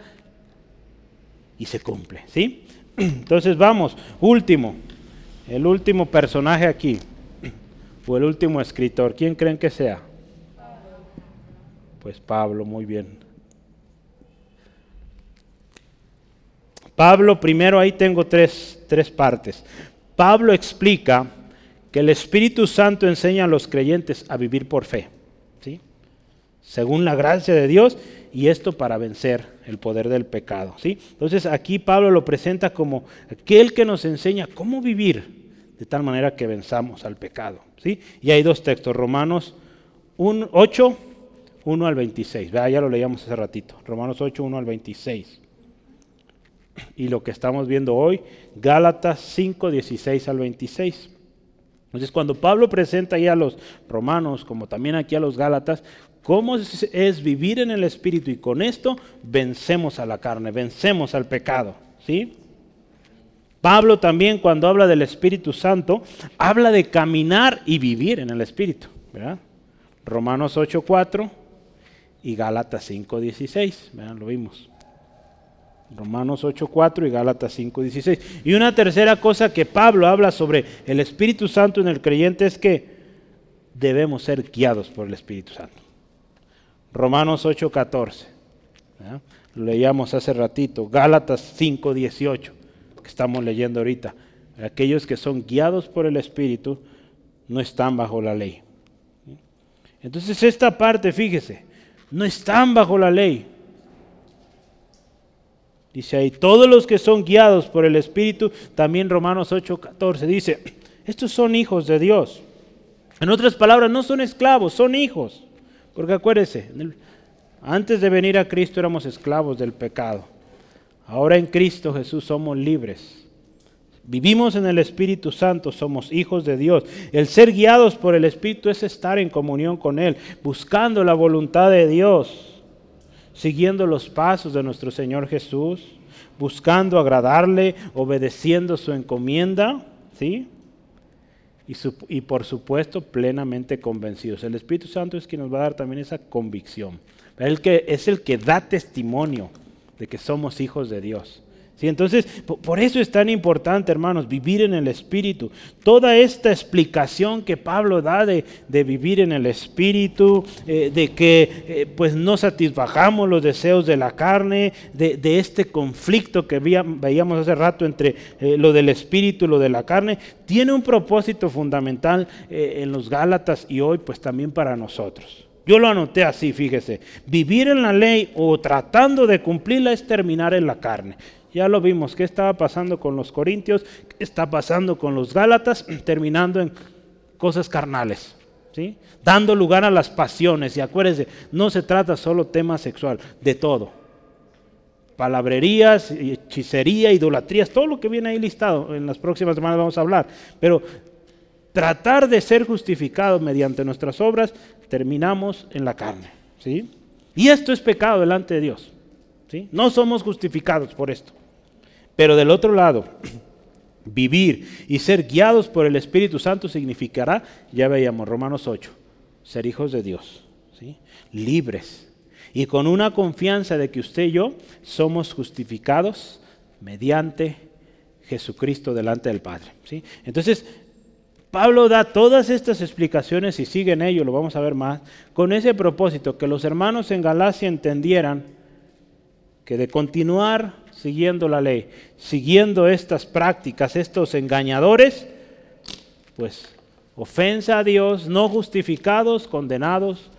y se cumple. ¿sí? Entonces vamos, último, el último personaje aquí, o el último escritor, ¿quién creen que sea? Pues Pablo, muy bien. Pablo, primero ahí tengo tres, partes. Pablo explica que el Espíritu Santo enseña a los creyentes a vivir por fe, ¿sí? según la gracia de Dios, y esto para vencer el poder del pecado. ¿sí? Entonces aquí Pablo lo presenta como aquel que nos enseña cómo vivir de tal manera que venzamos al pecado. ¿sí? Y hay dos textos, Romanos 8, 1 al 26. ya lo leíamos hace ratito, Romanos 8, 1 al 26 y lo que estamos viendo hoy, Gálatas 5, 16 al 26. Entonces, cuando Pablo presenta ya a los romanos, como también aquí a los Gálatas, cómo es, vivir en el Espíritu y con esto vencemos a la carne, vencemos al pecado. ¿sí? Pablo también cuando habla del Espíritu Santo, habla de caminar y vivir en el Espíritu. ¿verdad? Romanos 8, 4 y Gálatas 5, 16. Lo vimos. Romanos 8.4 y Gálatas 5.16. Y una tercera cosa que Pablo habla sobre el Espíritu Santo en el creyente es que debemos ser guiados por el Espíritu Santo. Romanos 8.14. Lo leíamos hace ratito. Gálatas 5.18, que estamos leyendo ahorita. Aquellos que son guiados por el Espíritu no están bajo la ley. Entonces esta parte, fíjese, no están bajo la ley Dice ahí, todos los que son guiados por el Espíritu, también Romanos 8:14 dice, estos son hijos de Dios. En otras palabras, no son esclavos, son hijos. Porque acuérdese, antes de venir a Cristo éramos esclavos del pecado. Ahora en Cristo Jesús somos libres. Vivimos en el Espíritu Santo, somos hijos de Dios. El ser guiados por el Espíritu es estar en comunión con Él, buscando la voluntad de Dios, siguiendo los pasos de nuestro Señor Jesús, buscando agradarle, obedeciendo su encomienda, ¿sí? Y, por supuesto plenamente convencidos. El Espíritu Santo es quien nos va a dar también esa convicción. El que, es el que da testimonio de que somos hijos de Dios. Entonces, por eso es tan importante, hermanos, vivir en el Espíritu. Toda esta explicación que Pablo da de, vivir en el Espíritu, eh, de que eh, pues no satisfajamos los deseos de la carne, de, este conflicto que veíamos hace rato entre eh, lo del Espíritu y lo de la carne, tiene un propósito fundamental en los Gálatas y hoy pues también para nosotros. Yo lo anoté así, fíjese. Vivir en la ley o tratando de cumplirla es terminar en la carne. Ya lo vimos, qué estaba pasando con los corintios, qué está pasando con los gálatas, terminando en cosas carnales, ¿sí? dando lugar a las pasiones. Y acuérdense, no se trata solo tema sexual, de todo. Palabrerías, hechicería, idolatrías, todo lo que viene ahí listado. En las próximas semanas vamos a hablar. Pero tratar de ser justificados mediante nuestras obras, terminamos en la carne. ¿sí? Y esto es pecado delante de Dios. ¿sí? No somos justificados por esto. Pero del otro lado, vivir y ser guiados por el Espíritu Santo significará, ya veíamos Romanos 8, ser hijos de Dios, ¿sí? libres y con una confianza de que usted y yo somos justificados mediante Jesucristo delante del Padre. ¿sí? Entonces, Pablo da todas estas explicaciones y sigue en ello, lo vamos a ver más, con ese propósito, que los hermanos en Galacia entendieran que de continuar siguiendo la ley, siguiendo estas prácticas, estos engañadores, pues ofensa a Dios, no justificados, condenados,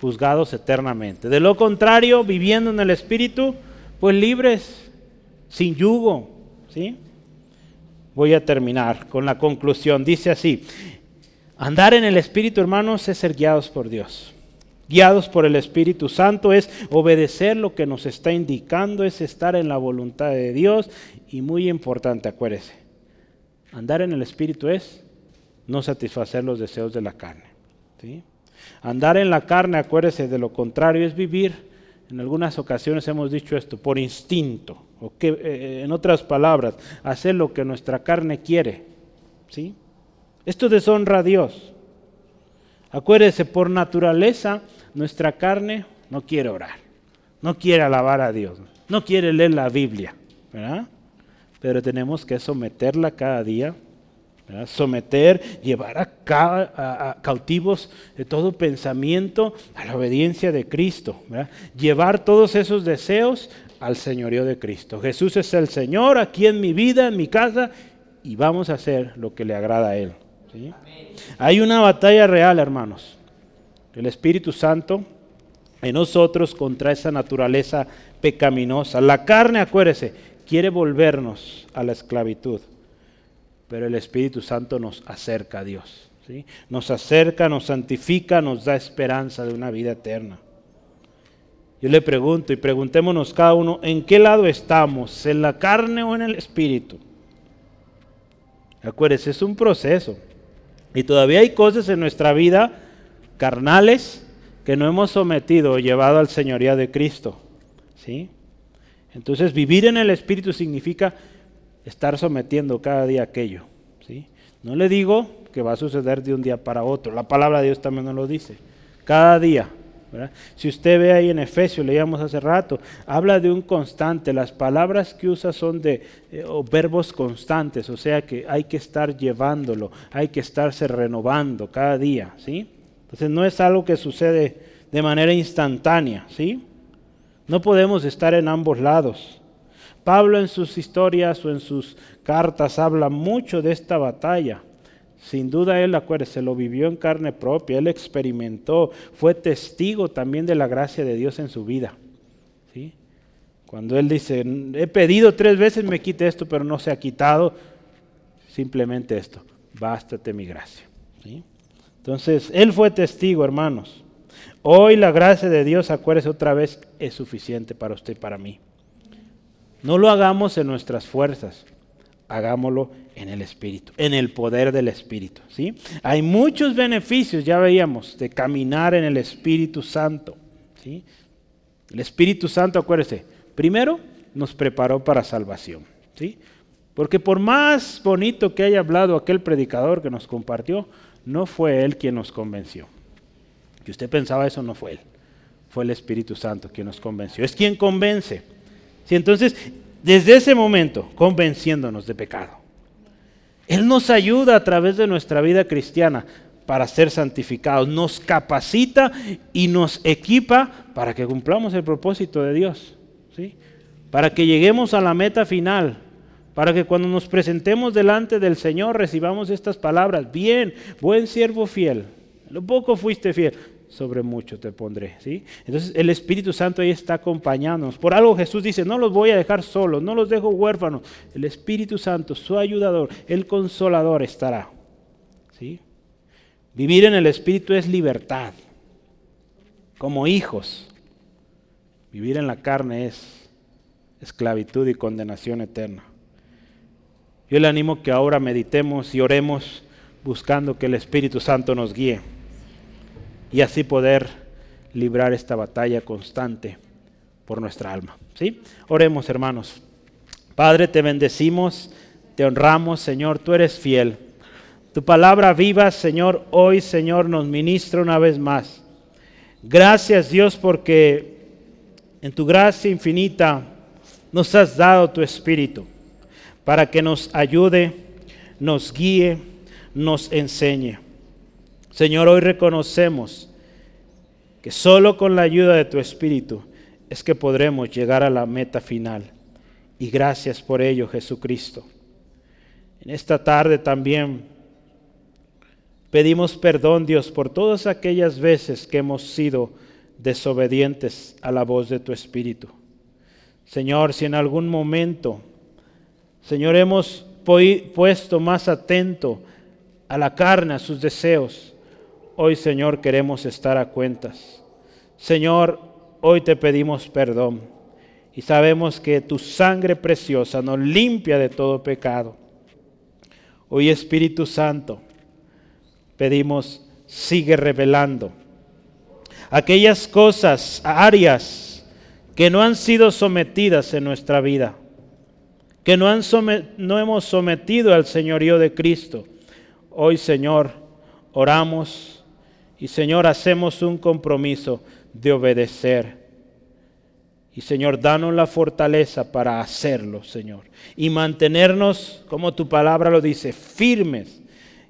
juzgados eternamente. De lo contrario, viviendo en el Espíritu, pues libres, sin yugo. ¿sí? Voy a terminar con la conclusión. Dice así, andar en el Espíritu, hermanos, es ser guiados por Dios guiados por el Espíritu Santo, es obedecer lo que nos está indicando, es estar en la voluntad de Dios. Y muy importante, acuérdese, andar en el Espíritu es no satisfacer los deseos de la carne. Andar en la carne, acuérdese, de lo contrario es vivir, en algunas ocasiones hemos dicho esto, por instinto, o que, eh, en otras palabras, hacer lo que nuestra carne quiere. ¿sí? Esto deshonra a Dios. Acuérdese, por naturaleza, nuestra carne no quiere orar, no quiere alabar a Dios, no quiere leer la Biblia, ¿verdad? Pero tenemos que someterla cada día, someter, llevar a, cautivos de todo pensamiento a la obediencia de Cristo, llevar todos esos deseos al señorío de Cristo. Jesús es el Señor aquí en mi vida, en mi casa, y vamos a hacer lo que le agrada a Él. Hay una batalla real, hermanos. El Espíritu Santo en nosotros contra esa naturaleza pecaminosa. La carne, acuérdese, quiere volvernos a la esclavitud, pero el Espíritu Santo nos acerca a Dios. ¿sí? Nos acerca, nos santifica, nos da esperanza de una vida eterna. Yo le pregunto y preguntémonos cada uno, ¿en qué lado estamos? ¿En la carne o en el Espíritu? Acuérdese, es un proceso. Y todavía hay cosas en nuestra vida carnales que no hemos sometido o llevado al señoría de Cristo. ¿sí? Entonces vivir en el Espíritu significa estar sometiendo cada día aquello. ¿sí? No le digo que va a suceder de un día para otro. La palabra de Dios también nos lo dice. Cada día. Si usted ve ahí en Efesios, leíamos hace rato, habla de un constante. Las palabras que usa son de eh, verbos constantes, o sea que hay que estar llevándolo, hay que estarse renovando cada día, ¿sí? Entonces no es algo que sucede de manera instantánea, ¿sí? No podemos estar en ambos lados. Pablo en sus historias o en sus cartas habla mucho de esta batalla. Sin duda él, acuérdese, lo vivió en carne propia, él experimentó, fue testigo también de la gracia de Dios en su vida. ¿sí? Cuando él dice, he pedido tres veces me quite esto, pero no se ha quitado, simplemente esto, bástate mi gracia. ¿sí? Entonces, él fue testigo, hermanos. Hoy la gracia de Dios, acuérdese otra vez, es suficiente para usted y para mí. No lo hagamos en nuestras fuerzas, hagámoslo en el Espíritu, en el poder del Espíritu. ¿sí? Hay muchos beneficios, ya veíamos, de caminar en el Espíritu Santo. ¿sí? El Espíritu Santo, acuérdese, primero nos preparó para salvación. ¿sí? Porque por más bonito que haya hablado aquel predicador que nos compartió, no fue él quien nos convenció. Que usted pensaba eso, no fue él. Fue el Espíritu Santo quien nos convenció. Es quien convence. ¿Sí? Entonces, desde ese momento, convenciéndonos de pecado. Él nos ayuda a través de nuestra vida cristiana para ser santificados, nos capacita y nos equipa para que cumplamos el propósito de Dios, ¿sí? para que lleguemos a la meta final, para que cuando nos presentemos delante del Señor recibamos estas palabras, bien, buen siervo fiel, lo poco fuiste fiel, sobre mucho te pondré. ¿sí? Entonces el Espíritu Santo ahí está acompañándonos. Por algo Jesús dice, no los voy a dejar solos, no los dejo huérfanos. El Espíritu Santo, su ayudador, el consolador estará. ¿sí? Vivir en el Espíritu es libertad, como hijos. Vivir en la carne es esclavitud y condenación eterna. Yo le animo que ahora meditemos y oremos buscando que el Espíritu Santo nos guíe y así poder librar esta batalla constante por nuestra alma. ¿sí? Oremos, hermanos. Padre, te bendecimos, te honramos, Señor, tú eres fiel. Tu palabra viva, Señor, hoy, Señor, nos ministra una vez más. Gracias, Dios, porque en tu gracia infinita nos has dado tu Espíritu para que nos ayude, nos guíe, nos enseñe. Señor, hoy reconocemos que solo con la ayuda de tu Espíritu es que podremos llegar a la meta final. Y gracias por ello, Jesucristo. En esta tarde también Pedimos perdón, Dios, por todas aquellas veces que hemos sido desobedientes a la voz de tu Espíritu. Señor, si en algún momento, Señor, hemos puesto más atento a la carne, a sus deseos, hoy, Señor, queremos estar a cuentas. Señor, hoy te pedimos perdón y sabemos que tu sangre preciosa nos limpia de todo pecado. Hoy, Espíritu Santo, pedimos, sigue revelando. Aquellas cosas, áreas que no han sido sometidas en nuestra vida, que no, han hemos sometido al señorío de Cristo. Hoy, Señor, oramos y, Señor, hacemos un compromiso de obedecer. Y Señor, danos la fortaleza para hacerlo, Señor. Y mantenernos, como tu palabra lo dice, firmes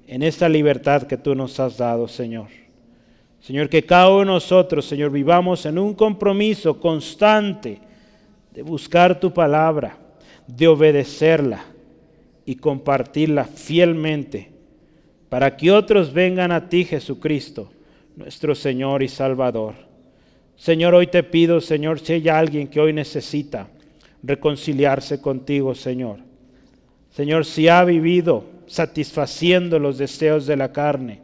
en esta libertad que tú nos has dado, Señor. Señor, que cada uno de nosotros, Señor, vivamos en un compromiso constante de buscar tu palabra, de obedecerla y compartirla fielmente, para que otros vengan a ti, Jesucristo, nuestro Señor y Salvador. Señor, hoy te pido, Señor, si hay alguien que hoy necesita reconciliarse contigo, Señor. Señor, si ha vivido satisfaciendo los deseos de la carne.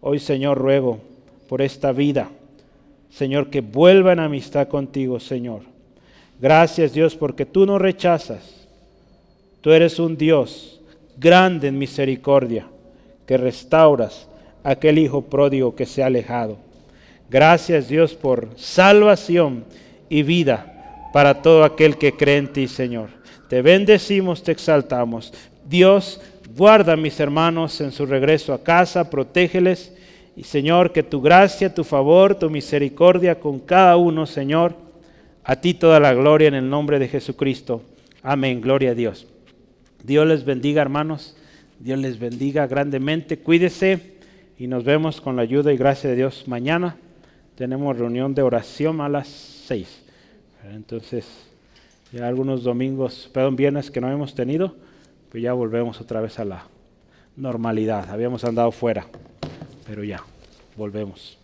Hoy, Señor, ruego por esta vida, Señor, que vuelva en amistad contigo, Señor. Gracias, Dios, porque tú no rechazas. Tú eres un Dios grande en misericordia, que restauras a aquel hijo pródigo que se ha alejado. Gracias, Dios, por salvación y vida para todo aquel que cree en ti, Señor. Te bendecimos, te exaltamos. Dios, guarda a mis hermanos en su regreso a casa, protégeles. Y Señor, que tu gracia, tu favor, tu misericordia con cada uno, Señor, a ti toda la gloria en el nombre de Jesucristo. Amén, gloria a Dios. Dios les bendiga, hermanos. Dios les bendiga grandemente. Cuídese y nos vemos con la ayuda y gracia de Dios mañana. Tenemos reunión de oración a las seis. Entonces, ya algunos domingos, perdón, viernes que no hemos tenido pues ya volvemos otra vez a la normalidad. Habíamos andado fuera, pero ya, volvemos.